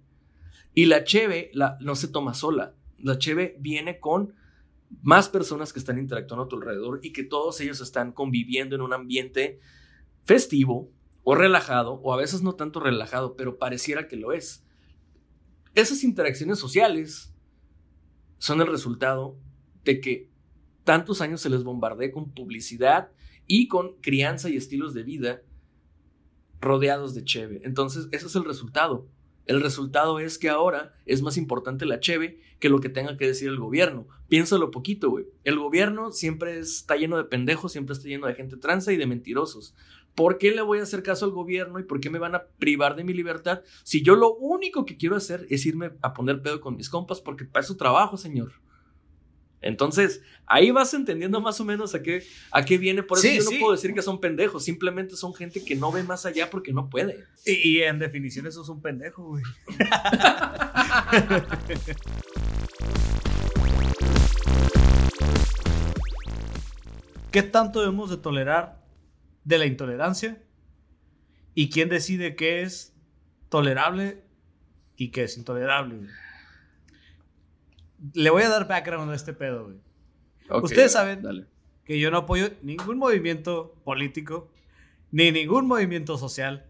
Y la cheve la, no se toma sola. La cheve viene con más personas que están interactuando a tu alrededor y que todos ellos están conviviendo en un ambiente festivo o relajado, o a veces no tanto relajado, pero pareciera que lo es. Esas interacciones sociales son el resultado de que tantos años se les bombardee con publicidad y con crianza y estilos de vida rodeados de cheve. Entonces, ese es el resultado. El resultado es que ahora es más importante la cheve que lo que tenga que decir el gobierno. Piénsalo poquito, güey. El gobierno siempre está lleno de pendejos, siempre está lleno de gente tranza y de mentirosos. ¿Por qué le voy a hacer caso al gobierno y por qué me van a privar de mi libertad si yo lo único que quiero hacer es irme a poner pedo con mis compas porque para eso trabajo, señor? Entonces, ahí vas entendiendo más o menos a qué, a qué viene. Por eso Sí, yo no sí. puedo decir que son pendejos, simplemente son gente que no ve más allá porque no puede. Y, y en definición eso es un pendejo, güey. ¿Qué tanto debemos de tolerar de la intolerancia? ¿Y quién decide qué es tolerable y qué es intolerable? Le voy a dar background a este pedo, güey. Ok, Ustedes saben dale. que yo no apoyo ningún movimiento político, ni ningún movimiento social,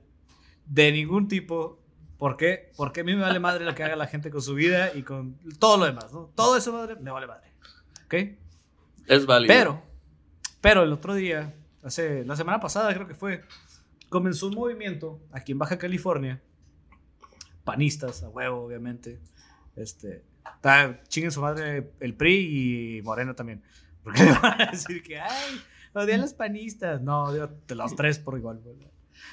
de ningún tipo. ¿Por qué? Porque a mí me vale madre lo que haga la gente con su vida y con todo lo demás, ¿no? Todo eso madre me vale madre. ¿Ok? Es válido. Pero, pero el otro día, hace la semana pasada creo que fue, comenzó un movimiento aquí en Baja California, panistas, a huevo, obviamente. Este, está, chinguen su madre el PRI y Moreno también. Porque le van a decir que, ay, odian los panistas. No, odio de los tres por igual.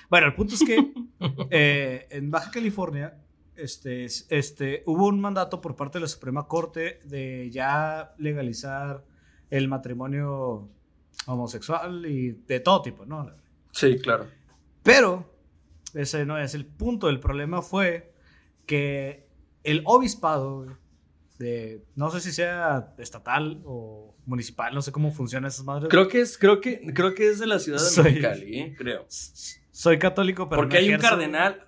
Bueno, el punto es que eh, en Baja California este, este, hubo un mandato por parte de la Suprema Corte de ya legalizar el matrimonio homosexual y de todo tipo, ¿no? Sí, claro. Pero ese no es el punto. El problema fue que el obispado de, no sé si sea estatal o municipal, no sé cómo funcionan esas madres. Creo que es, creo que, creo que es de la ciudad de soy, Mexicali, ¿eh? creo. Soy católico, pero porque hay un cardenal,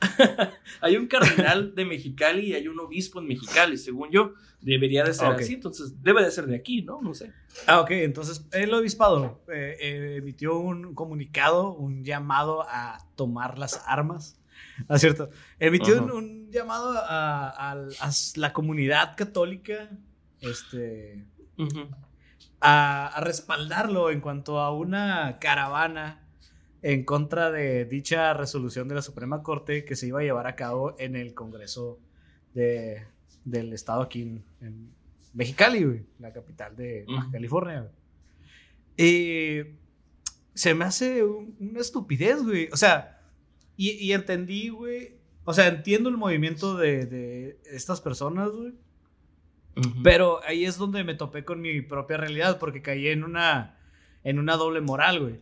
hay un cardenal de Mexicali y hay un obispo en Mexicali, según yo. Debería de ser así, entonces debe de ser de aquí, ¿no? No sé. Ah, ok, entonces el obispado eh, eh, emitió un comunicado, un llamado a tomar las armas. ¿Ah, cierto? Emitió un, llamado a, la comunidad católica este, a, a respaldarlo en cuanto a una caravana en contra de dicha resolución de la Suprema Corte que se iba a llevar a cabo en el Congreso de, del Estado aquí en, Mexicali, la capital de Baja California. Y se me hace una estupidez, güey. O sea, y, entendí, güey. O sea, entiendo el movimiento de, estas personas, güey. Pero ahí es donde me topé con mi propia realidad, porque caí en una, en una doble moral, güey.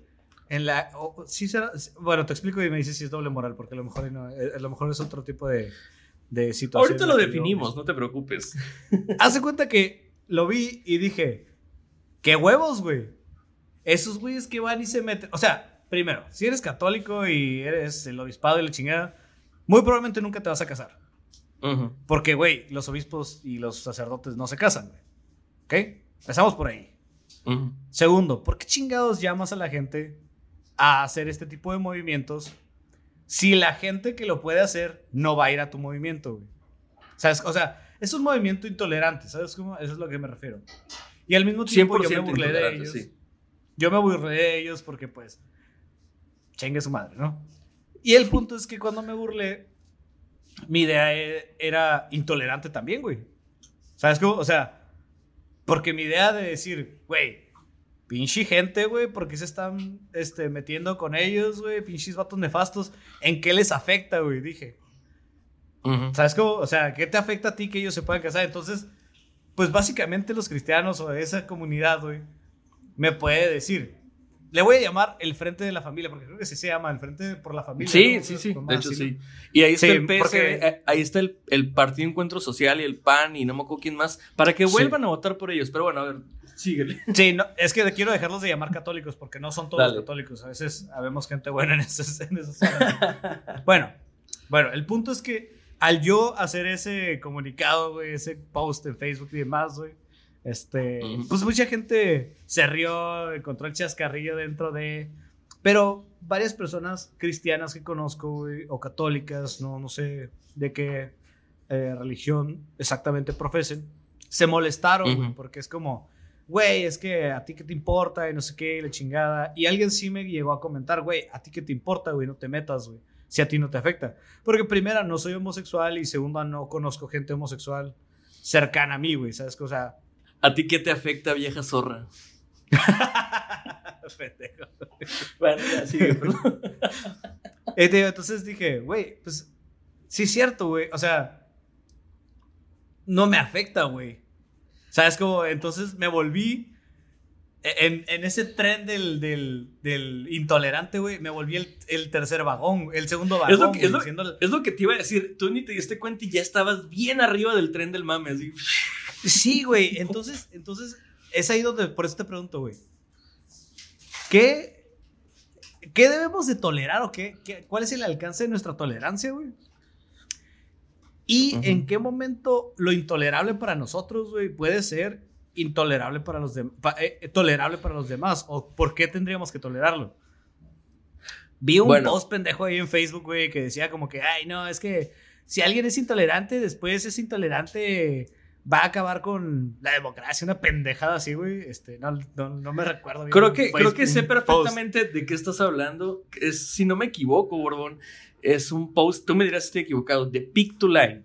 En la. sí será, bueno, te explico y me dices si es doble moral, porque a lo mejor, no, eh, a lo mejor es otro tipo de, de situación. Ahorita lo definimos, no te preocupes. Hace cuenta que lo vi y dije, ¿qué huevos, güey? Esos güeyes que van y se meten. O sea, primero, si eres católico y eres el obispado y la chingada, muy probablemente nunca te vas a casar. Porque, güey, los obispos y los sacerdotes no se casan, güey. ¿Ok? Empezamos por ahí. Segundo, ¿por qué chingados llamas a la gente a hacer este tipo de movimientos si la gente que lo puede hacer no va a ir a tu movimiento, güey. ¿Sabes? O sea, es un movimiento intolerante, ¿sabes cómo? Eso es lo que me refiero. Y al mismo tiempo yo me burlé de ellos. Yo me burlé de ellos porque, pues, chingue su madre, ¿no? Y el punto es que cuando me burlé, mi idea e, era intolerante también, güey. ¿Sabes cómo? O sea, porque mi idea de decir, güey, Pinche gente, güey, ¿por qué se están este, metiendo con ellos, güey? Pinches vatos nefastos. ¿En qué les afecta, güey? Dije. ¿Sabes cómo? O sea, ¿qué te afecta a ti que ellos se puedan casar? Entonces, pues básicamente los cristianos o esa comunidad, güey, me puede decir. Le voy a llamar el Frente de la Familia, porque creo que sí se llama el Frente por la Familia. Sí, sí, sí. De hecho, sí. Y ahí está el PS, eh, ahí está el, el, Partido Encuentro Social y el PAN y no me acuerdo quién más, para que vuelvan a votar por ellos. Pero bueno, a ver, Síguele. Sí, no, es que quiero dejarlos de llamar católicos porque no son todos católicos. A veces habemos gente buena en esas, en bueno, bueno, el punto es que al yo hacer ese comunicado, güey, ese post en Facebook y demás, güey, este, pues mucha gente se rió, encontró el chascarrillo dentro de... Pero varias personas cristianas que conozco, güey, o católicas, no, no sé de qué eh, religión exactamente profesen, se molestaron, güey, porque es como güey, es que a ti qué te importa y no sé qué, y la chingada. Y alguien sí me llegó a comentar, güey, a ti qué te importa, güey, no te metas, güey, si a ti no te afecta. Porque primera, no soy homosexual y segunda, no conozco gente homosexual cercana a mí, güey, ¿sabes? O sea... ¿A ti qué te afecta, vieja zorra? Pendejo. bueno, ya sigue, perdón. Entonces dije, güey, pues sí es cierto, güey, o sea, no me afecta, güey. ¿Sabes cómo? Entonces me volví. En, ese tren del, del, intolerante, güey, me volví el, tercer vagón, el segundo vagón. Es lo, que, es, lo, que te iba a decir. Tú ni te diste cuenta y ya estabas bien arriba del tren del mame, así. Sí, güey. Entonces, entonces, es ahí donde, por eso te pregunto, güey. ¿Qué, ¿Qué debemos de tolerar o qué, qué, ¿Cuál es el alcance de nuestra tolerancia, güey? ¿Y en qué momento lo intolerable para nosotros, güey, puede ser intolerable para los demás, eh, eh, tolerable para los demás? ¿O por qué tendríamos que tolerarlo? Vi un post pendejo ahí en Facebook, güey, que decía como que, ay, no, es que si alguien es intolerante, después es intolerante va a acabar con la democracia, una pendejada así, güey. Este, no, no, me recuerdo bien. Creo que, creo que sé perfectamente de qué estás hablando. Es, si no me equivoco, Borbón, es un post, tú me dirás si estoy equivocado, de Pick to Line,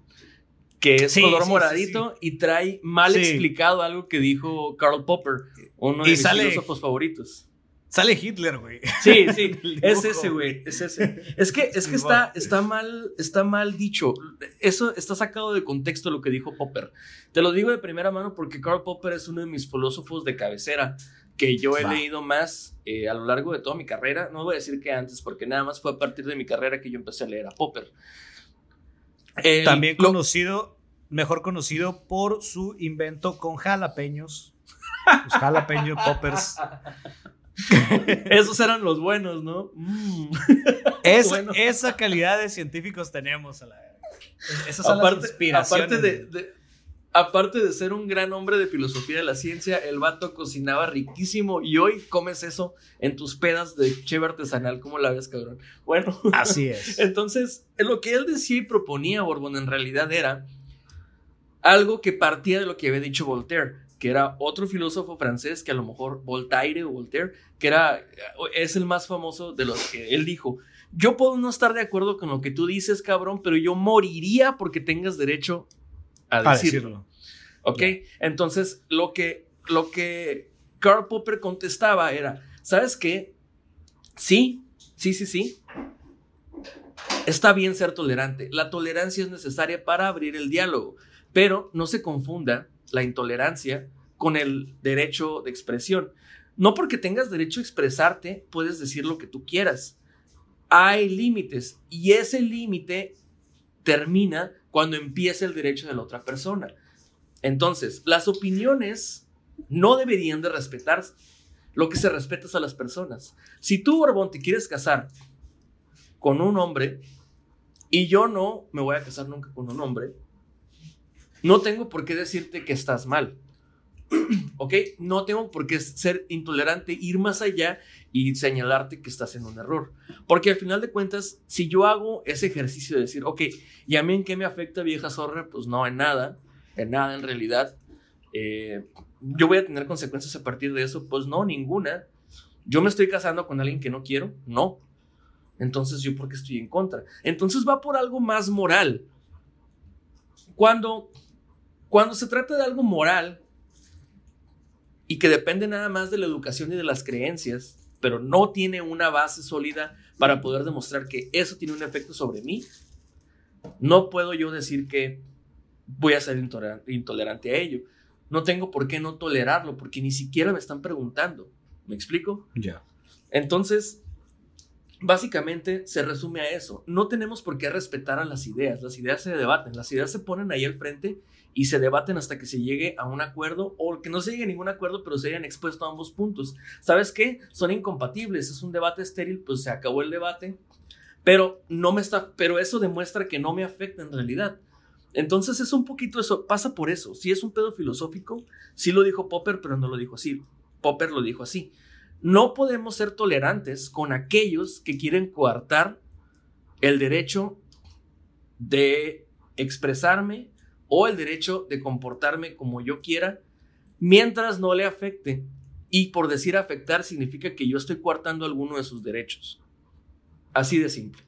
que es color moradito y trae mal explicado algo que dijo Karl Popper, uno de mis filósofos favoritos. Sale Hitler, güey. Sí, sí, es ese, güey, es ese. Es que, es que está, está, mal, está mal dicho. Eso está sacado de contexto lo que dijo Popper. Te lo digo de primera mano porque Karl Popper es uno de mis filósofos de cabecera que yo he leído más eh, a lo largo de toda mi carrera. No voy a decir que antes, porque nada más fue a partir de mi carrera que yo empecé a leer a Popper. También conocido, mejor conocido por su invento con jalapeños. Los jalapeños poppers. Esos eran los buenos, ¿no? Mm. Esa calidad de científicos tenemos a la Esas son aparte, las inspiraciones. Aparte de, aparte de ser un gran hombre de filosofía de la ciencia, el vato cocinaba riquísimo y hoy comes eso en tus pedas de cheve artesanal. ¿Cómo la ves, cabrón? Bueno, así es. Entonces, lo que él decía y proponía, Borbón, en realidad era algo que partía de lo que había dicho Voltaire que era otro filósofo francés que a lo mejor Voltaire o Voltaire, que era, es el más famoso de los que él dijo, yo puedo no estar de acuerdo con lo que tú dices, cabrón, pero yo moriría porque tengas derecho a decirlo. ¿Ok? Entonces, lo que, lo que Karl Popper contestaba era, ¿sabes qué? Sí, sí, sí, sí. Está bien ser tolerante. La tolerancia es necesaria para abrir el diálogo, pero no se confunda la intolerancia con el derecho de expresión. No porque tengas derecho a expresarte, puedes decir lo que tú quieras. Hay límites y ese límite termina cuando empieza el derecho de la otra persona. Entonces, las opiniones no deberían de respetarse. Lo que se respeta es a las personas. Si tú, Borbón, te quieres casar con un hombre y yo no me voy a casar nunca con un hombre, no tengo por qué decirte que estás mal. ¿Ok? No tengo por qué ser intolerante, ir más allá y señalarte que estás en un error. Porque al final de cuentas, si yo hago ese ejercicio de decir, ok, ¿y a mí en qué me afecta vieja zorra? Pues no, en nada, en nada en realidad. Eh, yo voy a tener consecuencias a partir de eso, pues no, ninguna. Yo me estoy casando con alguien que no quiero, no. Entonces, ¿yo por qué estoy en contra? Entonces va por algo más moral. Cuando cuando se trata de algo moral y que depende nada más de la educación y de las creencias, pero no tiene una base sólida para poder demostrar que eso tiene un efecto sobre mí, no puedo yo decir que voy a ser intolerante, a ello. No tengo por qué no tolerarlo, porque ni siquiera me están preguntando. ¿Me explico? Ya. Entonces, básicamente se resume a eso. No tenemos por qué respetar a las ideas. Las ideas se debaten, las ideas se ponen ahí al frente y se debaten hasta que se llegue a un acuerdo o que no se llegue a ningún acuerdo, pero se hayan expuesto a ambos puntos. ¿Sabes qué? Son incompatibles, es un debate estéril, pues se acabó el debate, pero no me está, pero eso demuestra que no me afecta en realidad. Entonces es un poquito eso, pasa por eso. Si es un pedo filosófico, sí lo dijo Popper, pero no lo dijo así. Popper lo dijo así. No podemos ser tolerantes con aquellos que quieren coartar el derecho de expresarme o el derecho de comportarme como yo quiera mientras no le afecte. Y por decir afectar significa que yo estoy coartando alguno de sus derechos. Así de simple.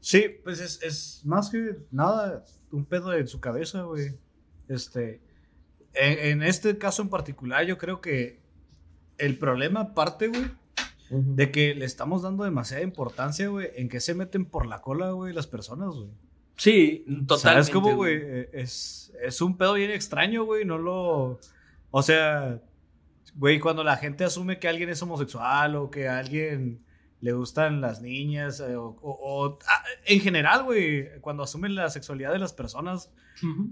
Sí, pues es, más que nada un pedo en su cabeza, güey. Este, en, este caso en particular, yo creo que el problema parte, güey, de que le estamos dando demasiada importancia, güey, en que se meten por la cola, güey, las personas, güey. Sí, totalmente. ¿Sabes cómo, güey? Eh, es, es un pedo bien extraño, güey. No lo. O sea, güey, cuando la gente asume que alguien es homosexual o que a alguien le gustan las niñas eh, o, ah, en general, güey, cuando asumen la sexualidad de las personas,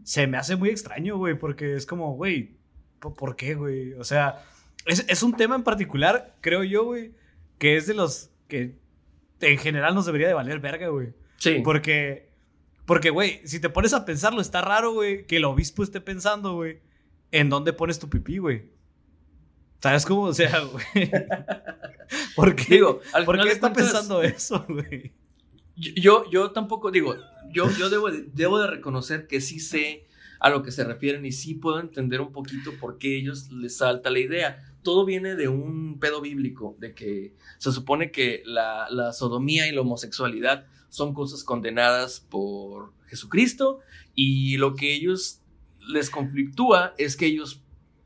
se me hace muy extraño, güey, porque es como, güey, ¿por qué, güey? O sea, es, es un tema en particular, creo yo, güey, que es de los que en general nos debería de valer verga, güey. Sí. Porque porque, güey, si te pones a pensarlo, está raro, güey, que el obispo esté pensando, güey, en dónde pones tu pipí, güey. ¿Sabes cómo? O sea, güey. ¿Por qué, digo, ¿por qué está pensando eso, güey? Yo, yo tampoco, digo, yo, yo debo, de, debo de reconocer que sí sé a lo que se refieren y sí puedo entender un poquito por qué ellos les salta la idea. Todo viene de un pedo bíblico, de que se supone que la, sodomía y la homosexualidad son cosas condenadas por Jesucristo y lo que ellos les conflictúa es que ellos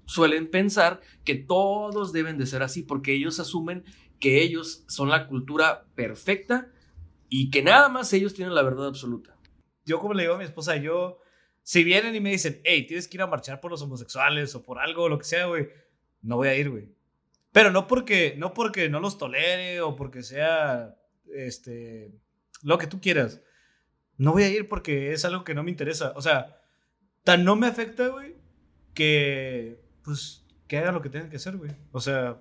suelen pensar que todos deben de ser así porque ellos asumen que ellos son la cultura perfecta y que nada más ellos tienen la verdad absoluta. Yo como le digo a mi esposa, yo, si vienen y me dicen, hey, tienes que ir a marchar por los homosexuales o por algo, lo que sea, güey, no voy a ir, güey. Pero no porque, no porque no los tolere o porque sea, este, lo que tú quieras. No voy a ir porque es algo que no me interesa. O sea, tan no me afecta, güey, que, pues, que hagan lo que tengan que hacer, güey. O sea,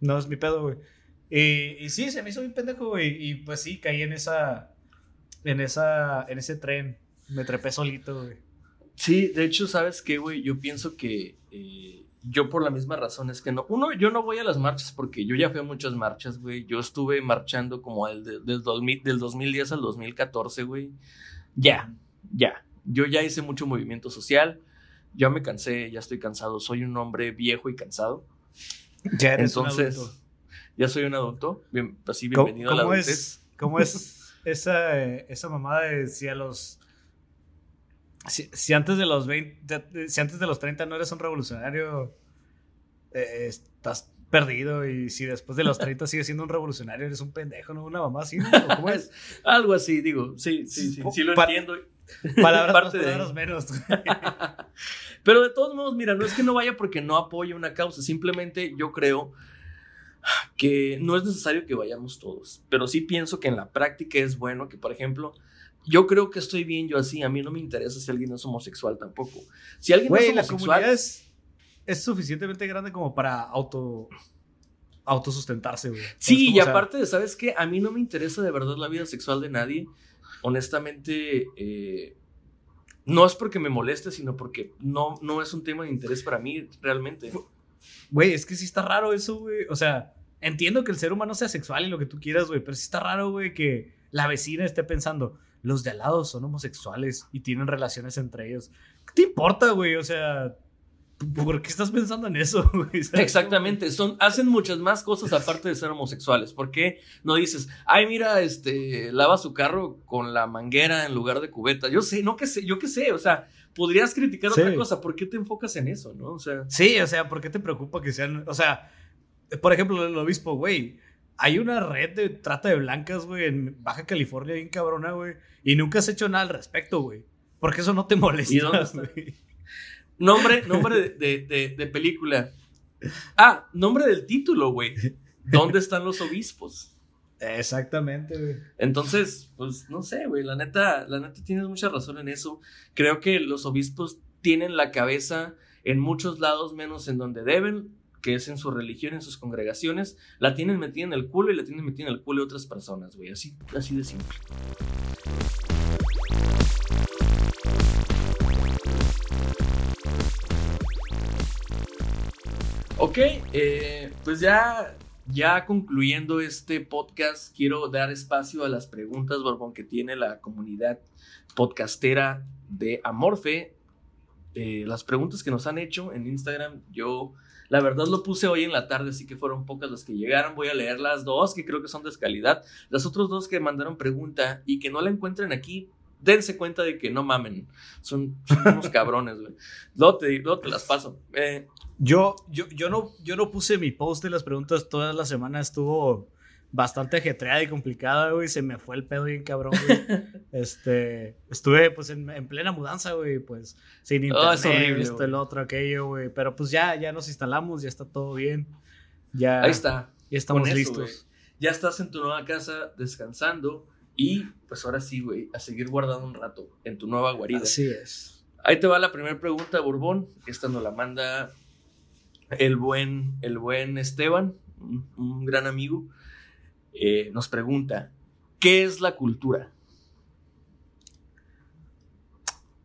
no es mi pedo, güey. Y, y sí, se me hizo bien pendejo, güey. Y pues sí, caí en esa, en esa, en ese tren. Me trepé solito, güey. Sí, de hecho, ¿sabes qué, güey? Yo pienso que eh, yo por la misma razón es que no. Uno, yo no voy a las marchas porque yo ya fui a muchas marchas, güey. Yo estuve marchando como el de- del, 2000 del 2010 al 2014, güey. Ya, ya. Yo ya hice mucho movimiento social. Ya me cansé, ya estoy cansado. Soy un hombre viejo y cansado. Ya eres un Entonces, adulto. ya soy un adulto. Bien, así, ¿Cómo, bienvenido a la cómo adultez. es, ¿Cómo es esa, eh, esa mamada de si a los. Si, si antes de los 20, de- si antes de los 30 no eres un revolucionario, eh, estás perdido. Y si después de los 30 sigues siendo un revolucionario, eres un pendejo, ¿no? Una mamá así, ¿no? ¿O ¿Cómo es? Algo así, digo. Sí, sí, sí. Sí lo Pa- entiendo. Palabras más, Parte de- palabras menos. Pero de todos modos, mira, no es que no vaya porque no apoye una causa, simplemente yo creo que no es necesario que vayamos todos, pero sí pienso que en la práctica es bueno que, por ejemplo, yo creo que estoy bien yo así, a mí no me interesa si alguien es homosexual tampoco. Si alguien es la homosexual, comunidad es, es suficientemente grande como para auto autosustentarse, güey. Sí, y sea, aparte de, ¿sabes qué? A mí no me interesa de verdad la vida sexual de nadie. Honestamente, eh, no es porque me moleste, sino porque no, no es un tema de interés para mí realmente. Güey, es que sí está raro eso, güey. O sea, entiendo que el ser humano sea sexual y lo que tú quieras, güey, pero sí está raro, güey, que la vecina esté pensando, los de al lado son homosexuales y tienen relaciones entre ellos. ¿Qué te importa, güey? O sea, ¿por qué estás pensando en eso. Exactamente, son, hacen muchas más cosas aparte de ser homosexuales. ¿Por qué no dices, ay, mira, este, lava su carro con la manguera en lugar de cubeta? Yo sé, no que sé, yo qué sé, o sea, podrías criticar Sí. otra cosa, ¿por qué te enfocas en eso, no? O sea, Sí, o sea, ¿por qué te preocupa que sean, o sea, por ejemplo, el obispo, güey, hay una red de trata de blancas, güey, en Baja California bien cabrona, güey, y nunca has hecho nada al respecto, güey. Porque eso no te molesta, nombre, nombre de, de- de- de película. Ah, nombre del título, güey. ¿Dónde están los obispos? Exactamente, güey. Entonces, pues no sé, güey, la neta, la neta tienes mucha razón en eso. Creo que los obispos tienen la cabeza en muchos lados menos en donde deben, que es en su religión, en sus congregaciones, la tienen metida en el culo y la tienen metida en el culo de otras personas, güey, así, así de simple. Ok, eh, pues ya, ya concluyendo este podcast, quiero dar espacio a las preguntas, Borbón, que tiene la comunidad podcastera de Amorfe. Eh, las preguntas que nos han hecho en Instagram, yo la verdad lo puse hoy en la tarde, así que fueron pocas las que llegaron. Voy a leer las dos que creo que son de calidad. Las otras dos que mandaron pregunta y que no la encuentren aquí, dense cuenta de que no mamen. Son, son unos cabrones, güey. Luego te, luego te las paso. Eh, Yo, yo, yo, no, yo no puse mi post de las preguntas toda la semana, estuvo bastante ajetreada y complicada, güey, se me fue el pedo bien cabrón, güey. este, estuve pues en, en plena mudanza, güey, pues sin internet, Oh, es horrible, esto, el otro, aquello, güey, pero pues ya, ya nos instalamos, ya está todo bien, ya, ahí está. ya estamos eso, listos. güey. Ya estás en tu nueva casa descansando y pues ahora sí, güey, a seguir guardando un rato en tu nueva guarida. Así es. Ahí te va la primera pregunta, Borbón. Esta nos la manda el buen, el buen Esteban, un, un gran amigo. Eh, nos pregunta, ¿qué es la cultura?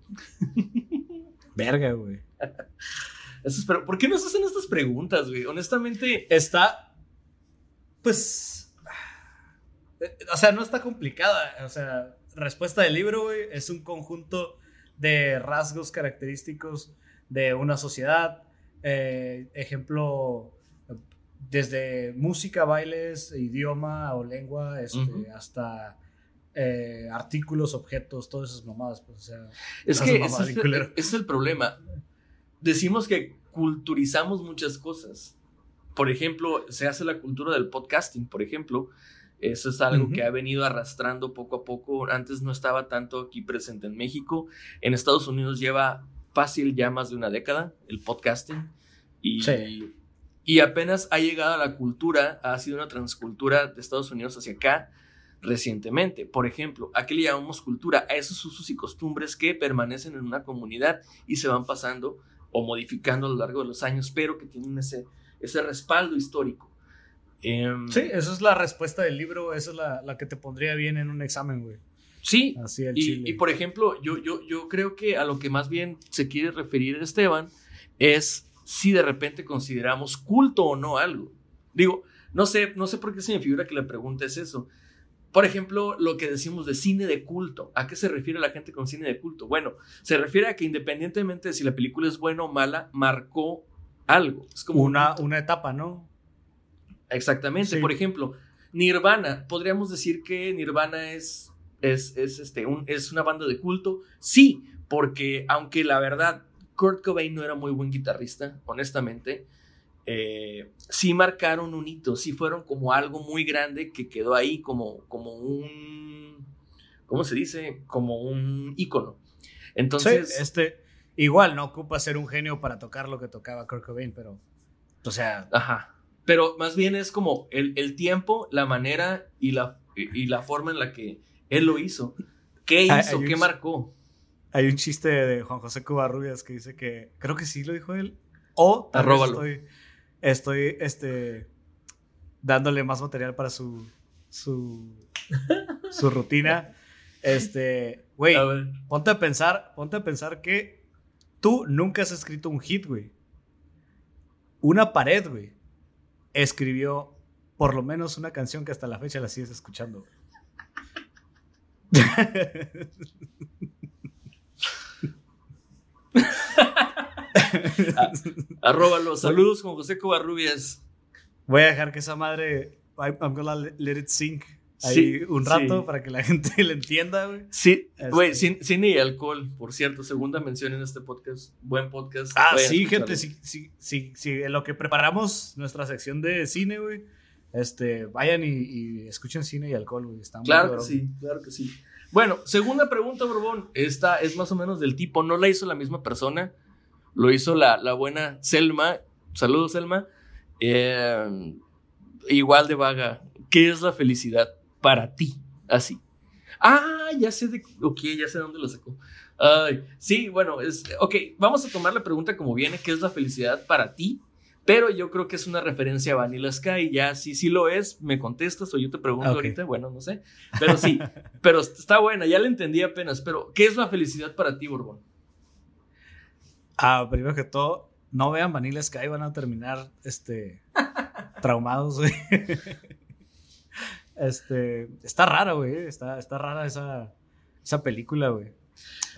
Verga, güey. Eso es- pero, ¿Por qué nos hacen estas preguntas, güey? Honestamente, Está, pues, eh, o sea, no está complicada, o sea, respuesta del libro, güey, es un conjunto de rasgos característicos de una sociedad. Eh, ejemplo, desde música, bailes, idioma o lengua, este, hasta eh, artículos, objetos, todas esas mamadas. Pues, o sea, es que ese es, el, ese es el problema. Decimos que culturizamos muchas cosas. Por ejemplo, se hace la cultura del podcasting, por ejemplo. Eso es algo que ha venido arrastrando poco a poco. Antes no estaba tanto aquí presente en México. En Estados Unidos lleva fácil ya más de una década el podcasting. Y, y apenas ha llegado a la cultura, ha sido una transcultura de Estados Unidos hacia acá recientemente. Por ejemplo, ¿a qué le llamamos cultura? A esos usos y costumbres que permanecen en una comunidad y se van pasando o modificando a lo largo de los años, pero que tienen ese, ese respaldo histórico. Em, sí, esa es la respuesta del libro, esa es la, la que te pondría bien en un examen, güey. Sí, Así y, y, por ejemplo, yo, yo, yo creo que a lo que más bien se quiere referir Esteban es si de repente consideramos culto o no algo. Digo, no sé, no sé por qué se me figura que la pregunta es eso. Por ejemplo, lo que decimos de cine de culto. ¿A qué se refiere la gente con cine de culto? Bueno, se refiere a que independientemente de si la película es buena o mala, marcó algo. Es como una, una etapa, ¿no? Exactamente. Por ejemplo, Nirvana. Podríamos decir que Nirvana es, es, es, este, un, es una banda de culto. Sí, porque aunque la verdad Kurt Cobain no era muy buen guitarrista, honestamente. Eh, sí marcaron un hito, sí fueron como algo muy grande que quedó ahí como, como un, ¿cómo se dice? Como un ícono. Entonces, este, igual no ocupa ser un genio para tocar lo que tocaba Kurt Cobain, pero, o sea, ajá. Pero más bien es como el, el tiempo, la manera y la, y la forma en la que él lo hizo. ¿Qué hizo? ¿Qué marcó? Hay un chiste de Juan José Cubarrubias que dice que, creo que sí lo dijo él, o estoy, estoy este, dándole más material para su, su, su rutina. Este, güey, ponte a pensar, ponte a pensar que tú nunca has escrito un hit, güey. Una pared, güey, escribió por lo menos una canción que hasta la fecha la sigues escuchando. Arróbalo. Saludos con José Covarrubias. Voy a dejar que esa madre. I'm gonna let it sink. Ahí un rato para que la gente le entienda, güey. Sí, güey, este. cine y alcohol, por cierto, segunda mención en este podcast. Buen podcast. Ah, sí, gente, sí, sí, sí, sí, en lo que preparamos nuestra sección de cine, güey. Este, vayan y, escuchen cine y alcohol, güey. claro que sí, claro que sí. Bueno, segunda pregunta, Borbón. Esta es más o menos del tipo, no la hizo la misma persona, lo hizo la, la buena Selma. Saludos, Selma. Eh, igual de vaga. ¿Qué es la felicidad para ti? Así. Ah, ya sé de. Ok, ya sé dónde lo sacó. Ay, sí, bueno, es. Ok, vamos a tomar la pregunta como viene: ¿qué es la felicidad para ti? Pero yo creo que es una referencia a Vanilla Sky. Ya, si sí, lo es, me contestas o yo te pregunto ahorita. Bueno, no sé. Pero sí, pero está buena, ya la entendí apenas. Pero, ¿qué es la felicidad para ti, Borbón? Ah, primero que todo, no vean Vanilla Sky, van a terminar este, traumados, güey. Este, está rara, güey. Está, está rara esa, esa película, güey.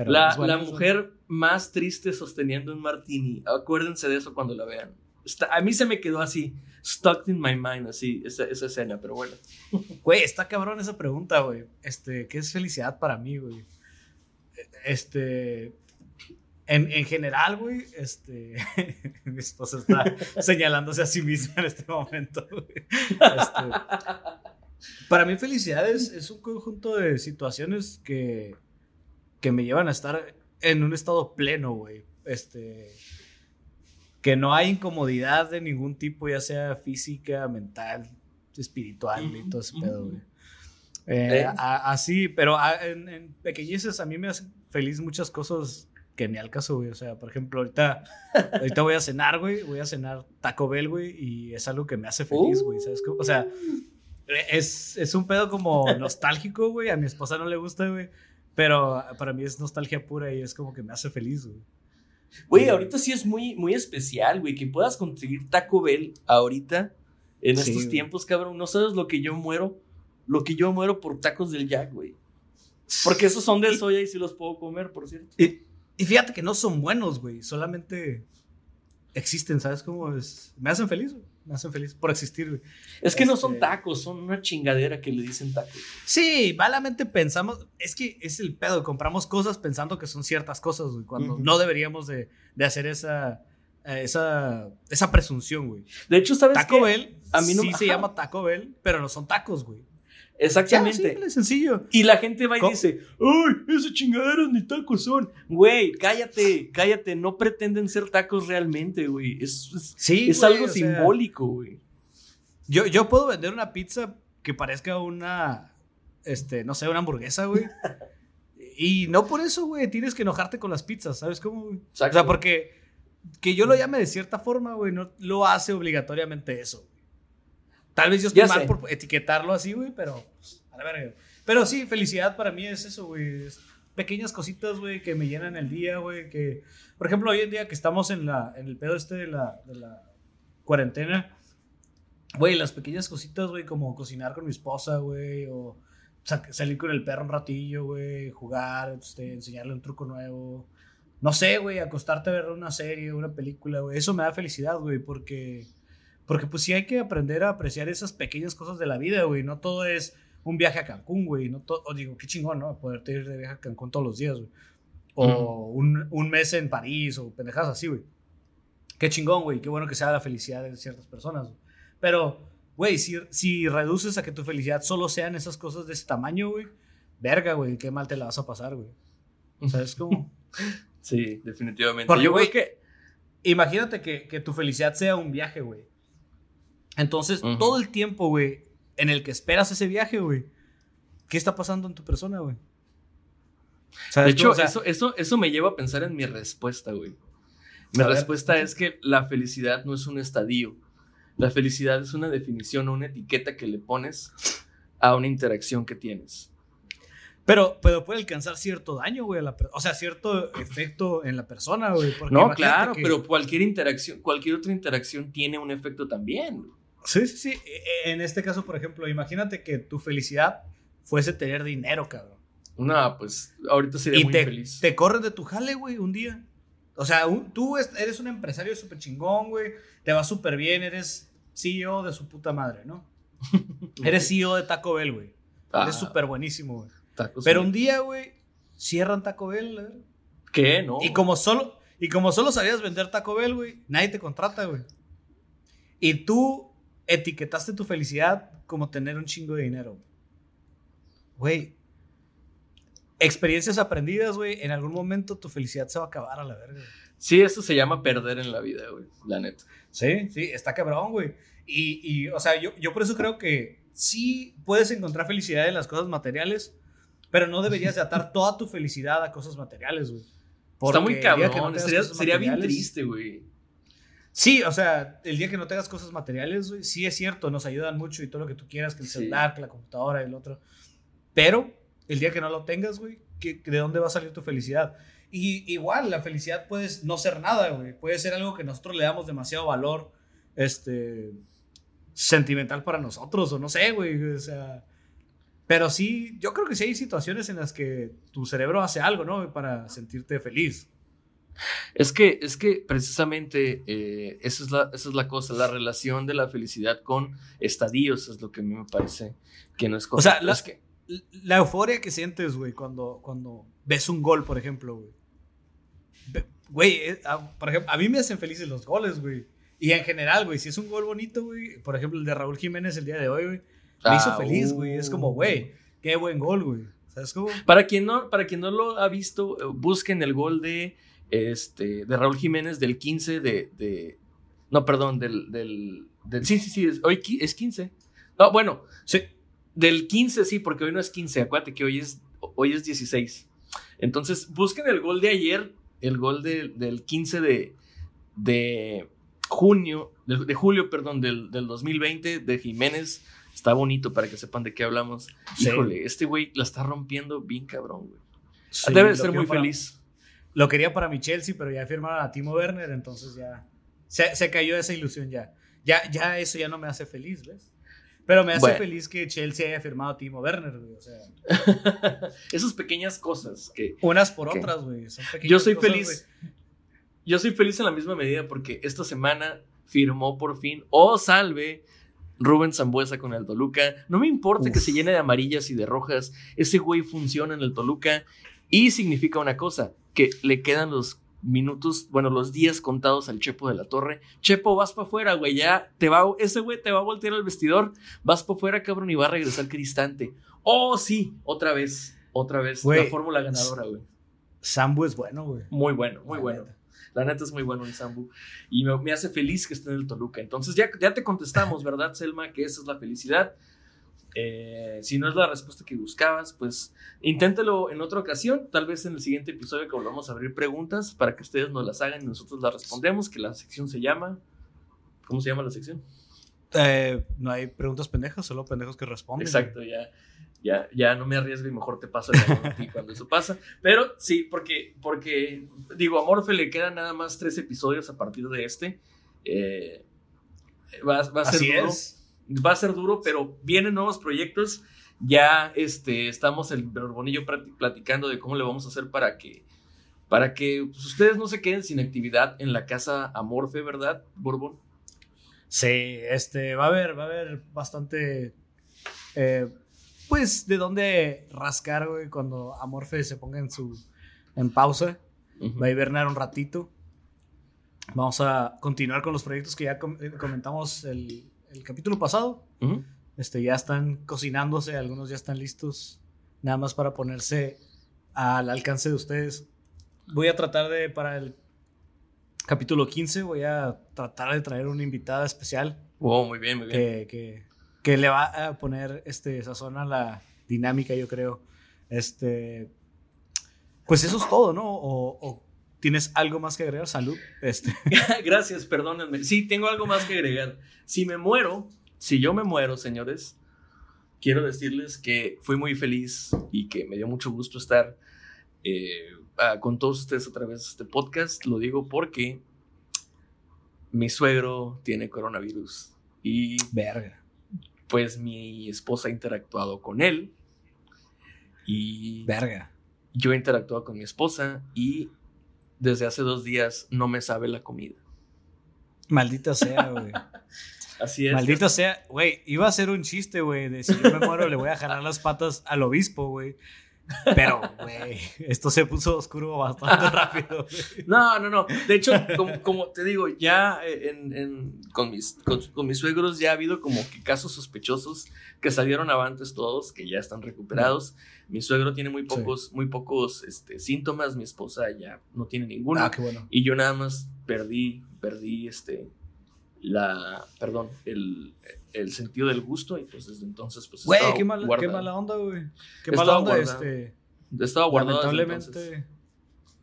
La, la mujer más triste sosteniendo un martini. Acuérdense de eso cuando la vean. A mí se me quedó así, stuck in my mind, así, esa, esa escena, pero bueno. Güey, está cabrón esa pregunta, güey. Este, ¿qué es felicidad para mí, güey? Este, en, en general, güey, este, mi esposa está señalándose a sí misma en este momento. Este, para mí felicidad es, un conjunto de situaciones que, que me llevan a estar en un estado pleno, güey. Este, que no hay incomodidad de ningún tipo, ya sea física, mental, espiritual y todo ese pedo, güey. Eh, así, pero en, en, pequeñeces a mí me hacen feliz muchas cosas que ni al caso, güey. O sea, por ejemplo, ahorita, ahorita voy a cenar, güey. Voy a cenar Taco Bell, güey. Y es algo que me hace feliz, güey. ¿Sabes? O sea, es, es un pedo como nostálgico, güey. A mi esposa no le gusta, güey. Pero para mí es nostalgia pura y es como que me hace feliz, güey. Güey, ahorita sí es muy, muy especial, güey. Que puedas conseguir Taco Bell ahorita, en estos tiempos, cabrón. No sabes lo que yo muero. Lo que yo muero por tacos del Jack, güey. Porque esos son de soya y sí los puedo comer, por cierto. Y, y fíjate que no son buenos, güey. Solamente existen, ¿sabes cómo es? Me hacen feliz, güey. Me hacen feliz por existir, güey. Es que no son Este- tacos, son una chingadera que le dicen tacos. Sí, malamente pensamos. Es que es el pedo. Compramos cosas pensando que son ciertas cosas, güey. Cuando no deberíamos de, de hacer esa, eh, esa, esa presunción, güey. De hecho, ¿sabes Taco qué? Bell A mí no- sí se ajá. llama Taco Bell, pero no son tacos, güey. Ya, Exactamente. simple, sencillo. Y la gente va y ¿Cómo? dice, ¡ay, esas chingaderas ni tacos son! Güey, cállate, cállate, no pretenden ser tacos realmente, güey. Es, es, Sí, es güey, algo sea, simbólico, güey. Yo, yo puedo vender una pizza que parezca una, este, no sé, una hamburguesa, güey. y no por eso, güey, tienes que enojarte con las pizzas, ¿sabes cómo, güey? O sea, porque que yo lo llame de cierta forma, güey, no lo hace obligatoriamente eso. Tal vez yo estoy Ya mal sé. por etiquetarlo así, güey, pero pues, a la verga. Pero sí, felicidad para mí es eso, güey. es pequeñas cositas, güey, que me llenan el día, güey. Que, por ejemplo, hoy en día que estamos en, la, en el pedo este de la, de la cuarentena, güey, las pequeñas cositas, güey, como cocinar con mi esposa, güey, o sa- salir con el perro un ratillo, güey, jugar, este, enseñarle un truco nuevo. No sé, güey, acostarte a ver una serie, una película, güey. Eso me da felicidad, güey, porque, porque pues sí hay que aprender a apreciar esas pequeñas cosas de la vida, güey. No todo es un viaje a Cancún, güey. No todo, o digo, qué chingón, ¿no? Poderte ir de viaje a Cancún todos los días, güey. O un, un mes en París, o pendejadas así, güey. Qué chingón, güey. Qué bueno que sea la felicidad de ciertas personas, güey. Pero, güey, si, si reduces a que tu felicidad solo sean esas cosas de ese tamaño, güey, verga, güey, qué mal te la vas a pasar, güey. ¿Sabes cómo? Sí, definitivamente. Porque, güey, que... Imagínate que, que tu felicidad sea un viaje, güey. Entonces, todo el tiempo, güey, en el que esperas ese viaje, güey, ¿qué está pasando en tu persona, güey? De ¿Sabes hecho, cómo? O sea, eso, eso, eso me lleva a pensar en mi respuesta, güey. Mi ver. respuesta es que la felicidad no es un estadio. La felicidad es una definición o una etiqueta que le pones a una interacción que tienes. Pero, pero puede alcanzar cierto daño, güey, a la o sea, cierto efecto en la persona, güey. No, claro, que- pero cualquier interacción, cualquier otra interacción tiene un efecto también. Sí, sí, sí. E- En este caso, por ejemplo, imagínate que tu felicidad fuese tener dinero, cabrón. No, pues ahorita sería Y muy te, feliz. te corren de tu jale, güey, un día. O sea, un- tú es- eres un empresario súper chingón, güey. Te va súper bien, eres CEO de su puta madre, ¿no? Eres CEO de Taco Bell, güey. Ah, Eres súper buenísimo, güey. Pero güey. un día, güey, cierran Taco Bell, ¿eh? ¿Qué? No. Y como solo, y como solo sabías vender Taco Bell, güey, nadie te contrata, güey. Y tú etiquetaste tu felicidad como tener un chingo de dinero. Güey. Experiencias aprendidas, güey. En algún momento tu felicidad se va a acabar a la verga. Sí, eso se llama perder en la vida, güey. La neta. Sí, sí, está cabrón, güey. Y, y, o sea, yo, yo por eso creo que sí puedes encontrar felicidad en las cosas materiales, pero no deberías de atar toda tu felicidad a cosas materiales, güey. Está muy no cabrón. tengas sería sería bien triste, güey. Sí, o sea, el día que no tengas cosas materiales, güey, sí es cierto, nos ayudan mucho y todo lo que tú quieras, que el Sí. celular, que la computadora el otro. Pero el día que no lo tengas, güey, ¿qué- ¿de dónde va a salir tu felicidad? Y igual, la felicidad puede no ser nada, güey. Puede ser algo que nosotros le damos demasiado valor, este, sentimental para nosotros, o no sé, güey, o sea... Pero sí, yo creo que sí hay situaciones en las que tu cerebro hace algo, ¿no? Para sentirte feliz. Es que, es que precisamente eh, esa, es la, esa es la cosa, la relación de la felicidad con estadios es lo que a mí me parece que no es O sea, la- Es que, la euforia que sientes, güey, cuando, cuando ves un gol, por ejemplo, güey. Güey, eh, a- por ejemplo, a mí me hacen felices los goles, güey. Y en general, güey, si es un gol bonito, güey, por ejemplo, el de Raúl Jiménez el día de hoy, güey, me hizo Ah, feliz, güey. Es como, uh. güey, qué buen gol, güey. ¿Sabes cómo? Para quien no, para quien no lo ha visto, eh, busquen el gol de, este, de Raúl Jiménez del 15 de, de- no, perdón, del, del, del- sí, sí, sí, es, hoy es 15. No, bueno, Sí. del 15 sí, porque hoy no es 15, acuérdate que hoy es, hoy es 16. Entonces, busquen el gol de ayer, el gol de- del 15 de, de junio, de, de julio, perdón, del, del 2020 de Jiménez. Está bonito para que sepan de qué hablamos. Sí. Híjole, este güey la está rompiendo bien cabrón, güey. Sí, Debe de ser muy para- feliz. Lo quería para mi Chelsea, pero ya firmaron a Timo Werner, entonces ya se, se cayó esa ilusión ya. Ya, ya eso ya no me hace feliz, ¿ves? Pero me hace Bueno. feliz que Chelsea haya firmado a Timo Werner, güey. O sea, Esas pequeñas cosas que unas por otras, güey. Son pequeñas yo soy cosas, feliz. Yo soy feliz en la misma medida porque esta semana firmó por fin, oh salve, Rubén Zambuesa con el Toluca. No me importa que se llene de amarillas y de rojas, ese güey funciona en el Toluca y significa una cosa, que le quedan los minutos, bueno, los días contados al Chepo de la Torre. Chepo, vas para afuera, güey, ya te va, ese güey te va a voltear al vestidor, vas para afuera, cabrón, y va a regresar cristante. Oh, sí, otra vez, otra vez, Güey. la fórmula ganadora, güey. Sambu es bueno, güey. Muy bueno, muy La bueno. neta. La neta es muy bueno en Sambu. Y me, me hace feliz que esté en el Toluca. Entonces ya, ya te contestamos, ¿verdad, Selma? Que esa es la felicidad. Eh, si no es la respuesta que buscabas, pues inténtelo en otra ocasión. Tal vez en el siguiente episodio que volvamos a abrir preguntas para que ustedes nos las hagan y nosotros las respondemos. Que la sección se llama. ¿Cómo se llama la sección? Eh, no hay preguntas pendejas, solo pendejos que responden. Exacto, ya, ya, ya no me arriesgo y mejor te paso el ti cuando eso pasa. Pero sí, porque, porque digo, a Morfe le quedan nada más tres episodios a partir de este. Eh, va, va a ser Así duro. es. Va a ser duro, pero vienen nuevos proyectos. Ya este, estamos el Borbonillo platicando de cómo le vamos a hacer para que, para que pues, ustedes no se queden sin actividad en la casa Amorfe, ¿verdad, Borbón? Sí, este, va a haber, va a haber bastante, eh, pues, de dónde rascar, güey, cuando Amorfe se ponga en su, en pausa. Va a hibernar un ratito. Vamos a continuar con los proyectos que ya com- eh, comentamos el, el capítulo pasado. Este, ya están cocinándose, algunos ya están listos, nada más para ponerse al alcance de ustedes. Voy a tratar de, para el capítulo 15, voy a tratar de traer una invitada especial Wow, muy bien, muy bien. que, que, que le va a poner este, sazón a la dinámica, yo creo. Este, pues eso es todo, ¿no? O, o tienes algo más que agregar, salud. Este, Gracias, perdónenme. Sí, tengo algo más que agregar. Si me muero, si yo me muero, señores, quiero decirles que fui muy feliz y que me dio mucho gusto estar eh, con todos ustedes a través de este podcast. Lo digo porque mi suegro tiene coronavirus y verga. pues mi esposa ha interactuado con él y Verga. yo he interactuado con mi esposa y desde hace dos días no me sabe la comida. Maldita sea, güey. Así es. Maldita sea, güey. Iba a ser un chiste, güey, de si yo me muero le voy a jalar las patas al obispo, güey. Pero, güey, esto se puso oscuro bastante rápido. No, no, no. De hecho, como, como te digo, ya eh, en, en- con, mis, con, con mis suegros ya ha habido como que casos sospechosos que salieron avantes todos, que ya están recuperados. Mi suegro tiene muy pocos, muy pocos este, síntomas, mi esposa ya no tiene ninguno. Ah, qué bueno. Y yo nada más perdí, perdí este, la, perdón, el, el sentido del gusto y pues desde entonces pues Güey, qué mala, qué mala onda, güey. Qué Estaba mala onda, guardado. este. Estaba guardado. Lamentablemente,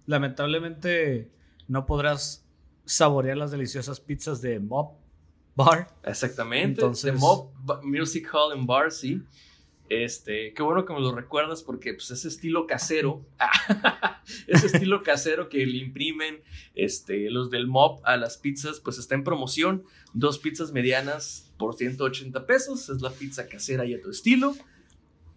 lamentablemente no podrás saborear las deliciosas pizzas de Mob Bar. Exactamente. Entonces- The Mob Music Hall and Bar, sí. Este, qué bueno que me lo recuerdas porque pues ese estilo casero, ese estilo casero que le imprimen este, los del Mob a las pizzas, pues está en promoción. Dos pizzas medianas por 180 pesos, es la pizza casera y a tu estilo.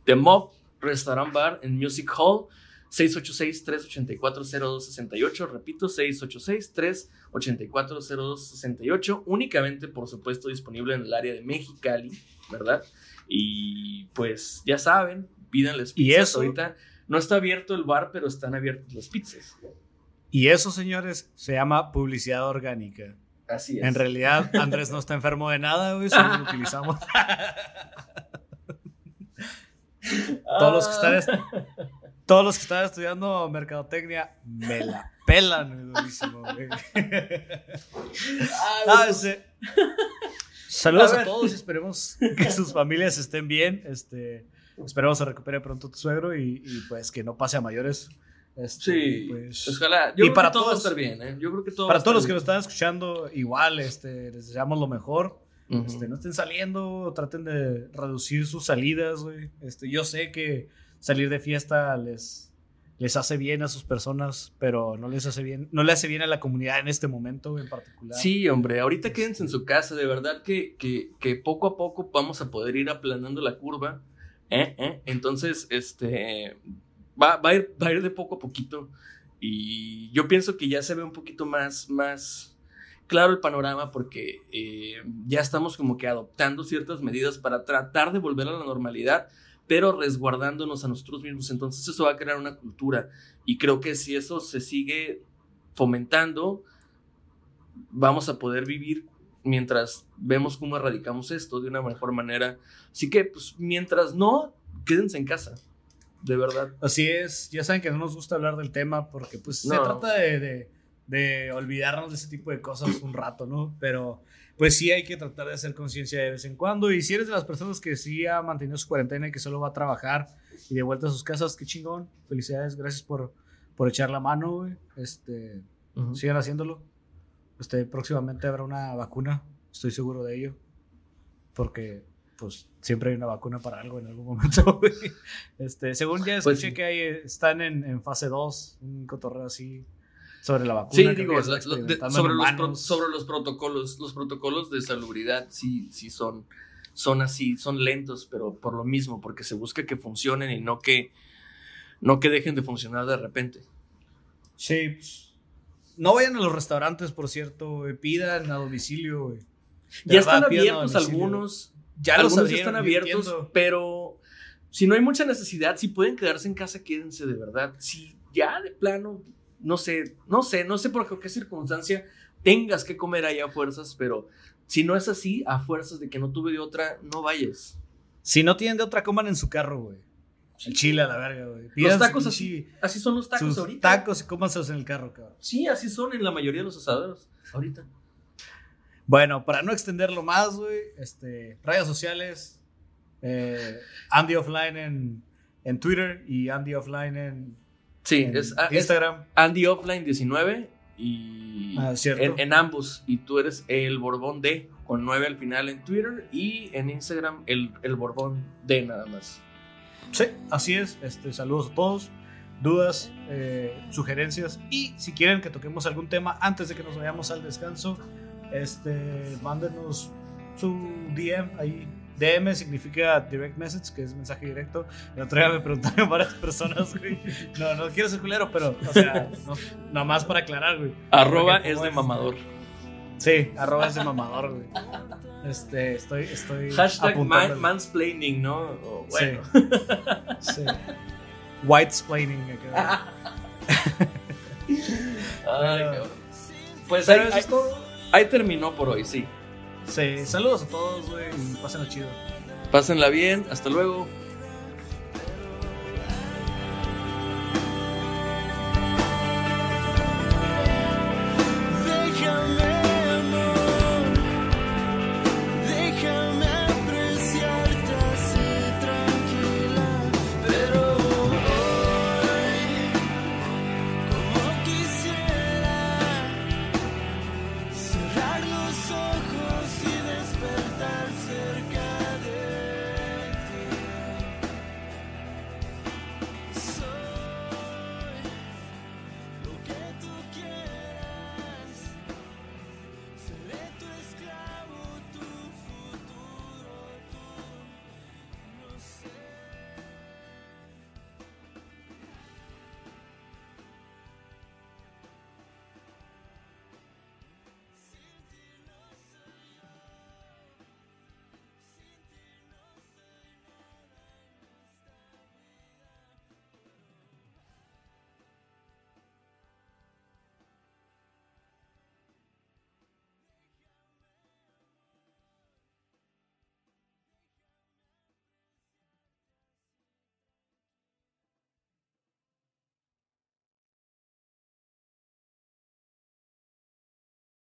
The Mob Restaurant Bar en Music Hall, 686-384-0268, repito, 686-384-0268, únicamente, por supuesto, disponible en el área de Mexicali, ¿verdad? Y pues ya saben, pídanles Y pizzas. eso- Ahorita no está abierto el bar, pero están abiertas las pizzas. Y eso, señores, se llama publicidad orgánica. Así es. En realidad, Andrés no está enfermo de nada, güey. Solo lo utilizamos. Todos los que están, est- todos los que están estudiando mercadotecnia me la pelan, durísimo, güey. Ah, ese- Saludos A a, todos y esperemos que sus familias estén bien. Este, esperemos se recupere pronto tu suegro y, y, pues que no pase a mayores. Este, Sí, pues, ojalá. Yo y creo para que todo va a todos- estar bien, ¿eh? Yo creo que todo para todos los que nos están escuchando, igual, este, les deseamos lo mejor. Este, no estén saliendo, traten de reducir sus salidas, güey. Este, yo sé que salir de fiesta les, les hace bien a sus personas, pero no les hace bien, no le hace bien a la comunidad en este momento en particular. Sí, hombre, ahorita quédense en su casa, de verdad que, que, que poco a poco vamos a poder ir aplanando la curva. ¿eh? ¿eh? Entonces, este, va, va, a ir, va a ir de poco a poquito y yo pienso que ya se ve un poquito más, más claro el panorama porque eh, ya estamos como que adoptando ciertas medidas para tratar de volver a la normalidad pero resguardándonos a nosotros mismos. Entonces eso va a crear una cultura y creo que si eso se sigue fomentando, vamos a poder vivir mientras vemos cómo erradicamos esto de una mejor manera. Así que, pues, mientras no, quédense en casa. De verdad. Así es. Ya saben que no nos gusta hablar del tema porque, pues, se trata de, de, de, olvidarnos de ese tipo de cosas un rato, ¿no? Pero pues sí hay que tratar de hacer conciencia de vez en cuando. Y si eres de las personas que sí ha mantenido su cuarentena y que solo va a trabajar y de vuelta a sus casas, qué chingón. Felicidades, gracias por, por echar la mano, güey. Este, Sigan haciéndolo. Este, próximamente habrá una vacuna, estoy seguro de ello. Porque, pues, siempre hay una vacuna para algo en algún momento, güey. Este, según ya pues escuché que hay, están en, en fase 2, un cotorreo así sobre la vacuna. Sí, digo, sobre, los sobre los protocolos, los protocolos de salubridad sí, sí son, son así, son lentos, pero por lo mismo, porque se busca que funcionen y no que, no que dejen de funcionar de repente. Sí, pues, no vayan a los restaurantes, por cierto, pidan a domicilio. Ya están abiertos algunos, ya algunos están abiertos, pero si no hay mucha necesidad, si pueden quedarse en casa, quédense de verdad. Si ya de plano no sé, no sé, no sé por qué circunstancia tengas que comer ahí a fuerzas, pero si no es así, a fuerzas de que no tuve de otra, no vayas. Si no tienen de otra, coman en su carro, güey. El chile a la verga, güey. Los tacos así, así son los tacos ahorita. Tacos y cómanselos en el carro, cabrón. Sí, así son en la mayoría de los asaderos ahorita. Bueno, para no extenderlo más, güey, este, redes sociales, eh, Andy Offline en, en Twitter y Andy Offline en Sí, es, ah, Instagram. Andy Offline 19 y ah, en, ambos. Y tú eres el Borbón D con 9 al final en Twitter y en Instagram el, el Borbón D nada más. Sí, así es. Este, saludos a todos. Dudas, eh, sugerencias y si quieren que toquemos algún tema antes de que nos vayamos al descanso, este, mándenos su DM ahí DM significa direct message, que es mensaje directo. El otro día me preguntaron varias personas, güey. No, no quiero ser culero, pero, o sea, no, nada más para aclarar, güey. Arroba es de mamador. Sí, arroba es de mamador, güey. Este, estoy, estoy. Hashtag mansplaining, ¿no? bueno. Sí. sí. Whitesplaining. Ay, pues ahí, ahí, ahí terminó por hoy, sí. Sí, saludos a todos, güey, y pásenla chido. Pásenla bien, hasta luego.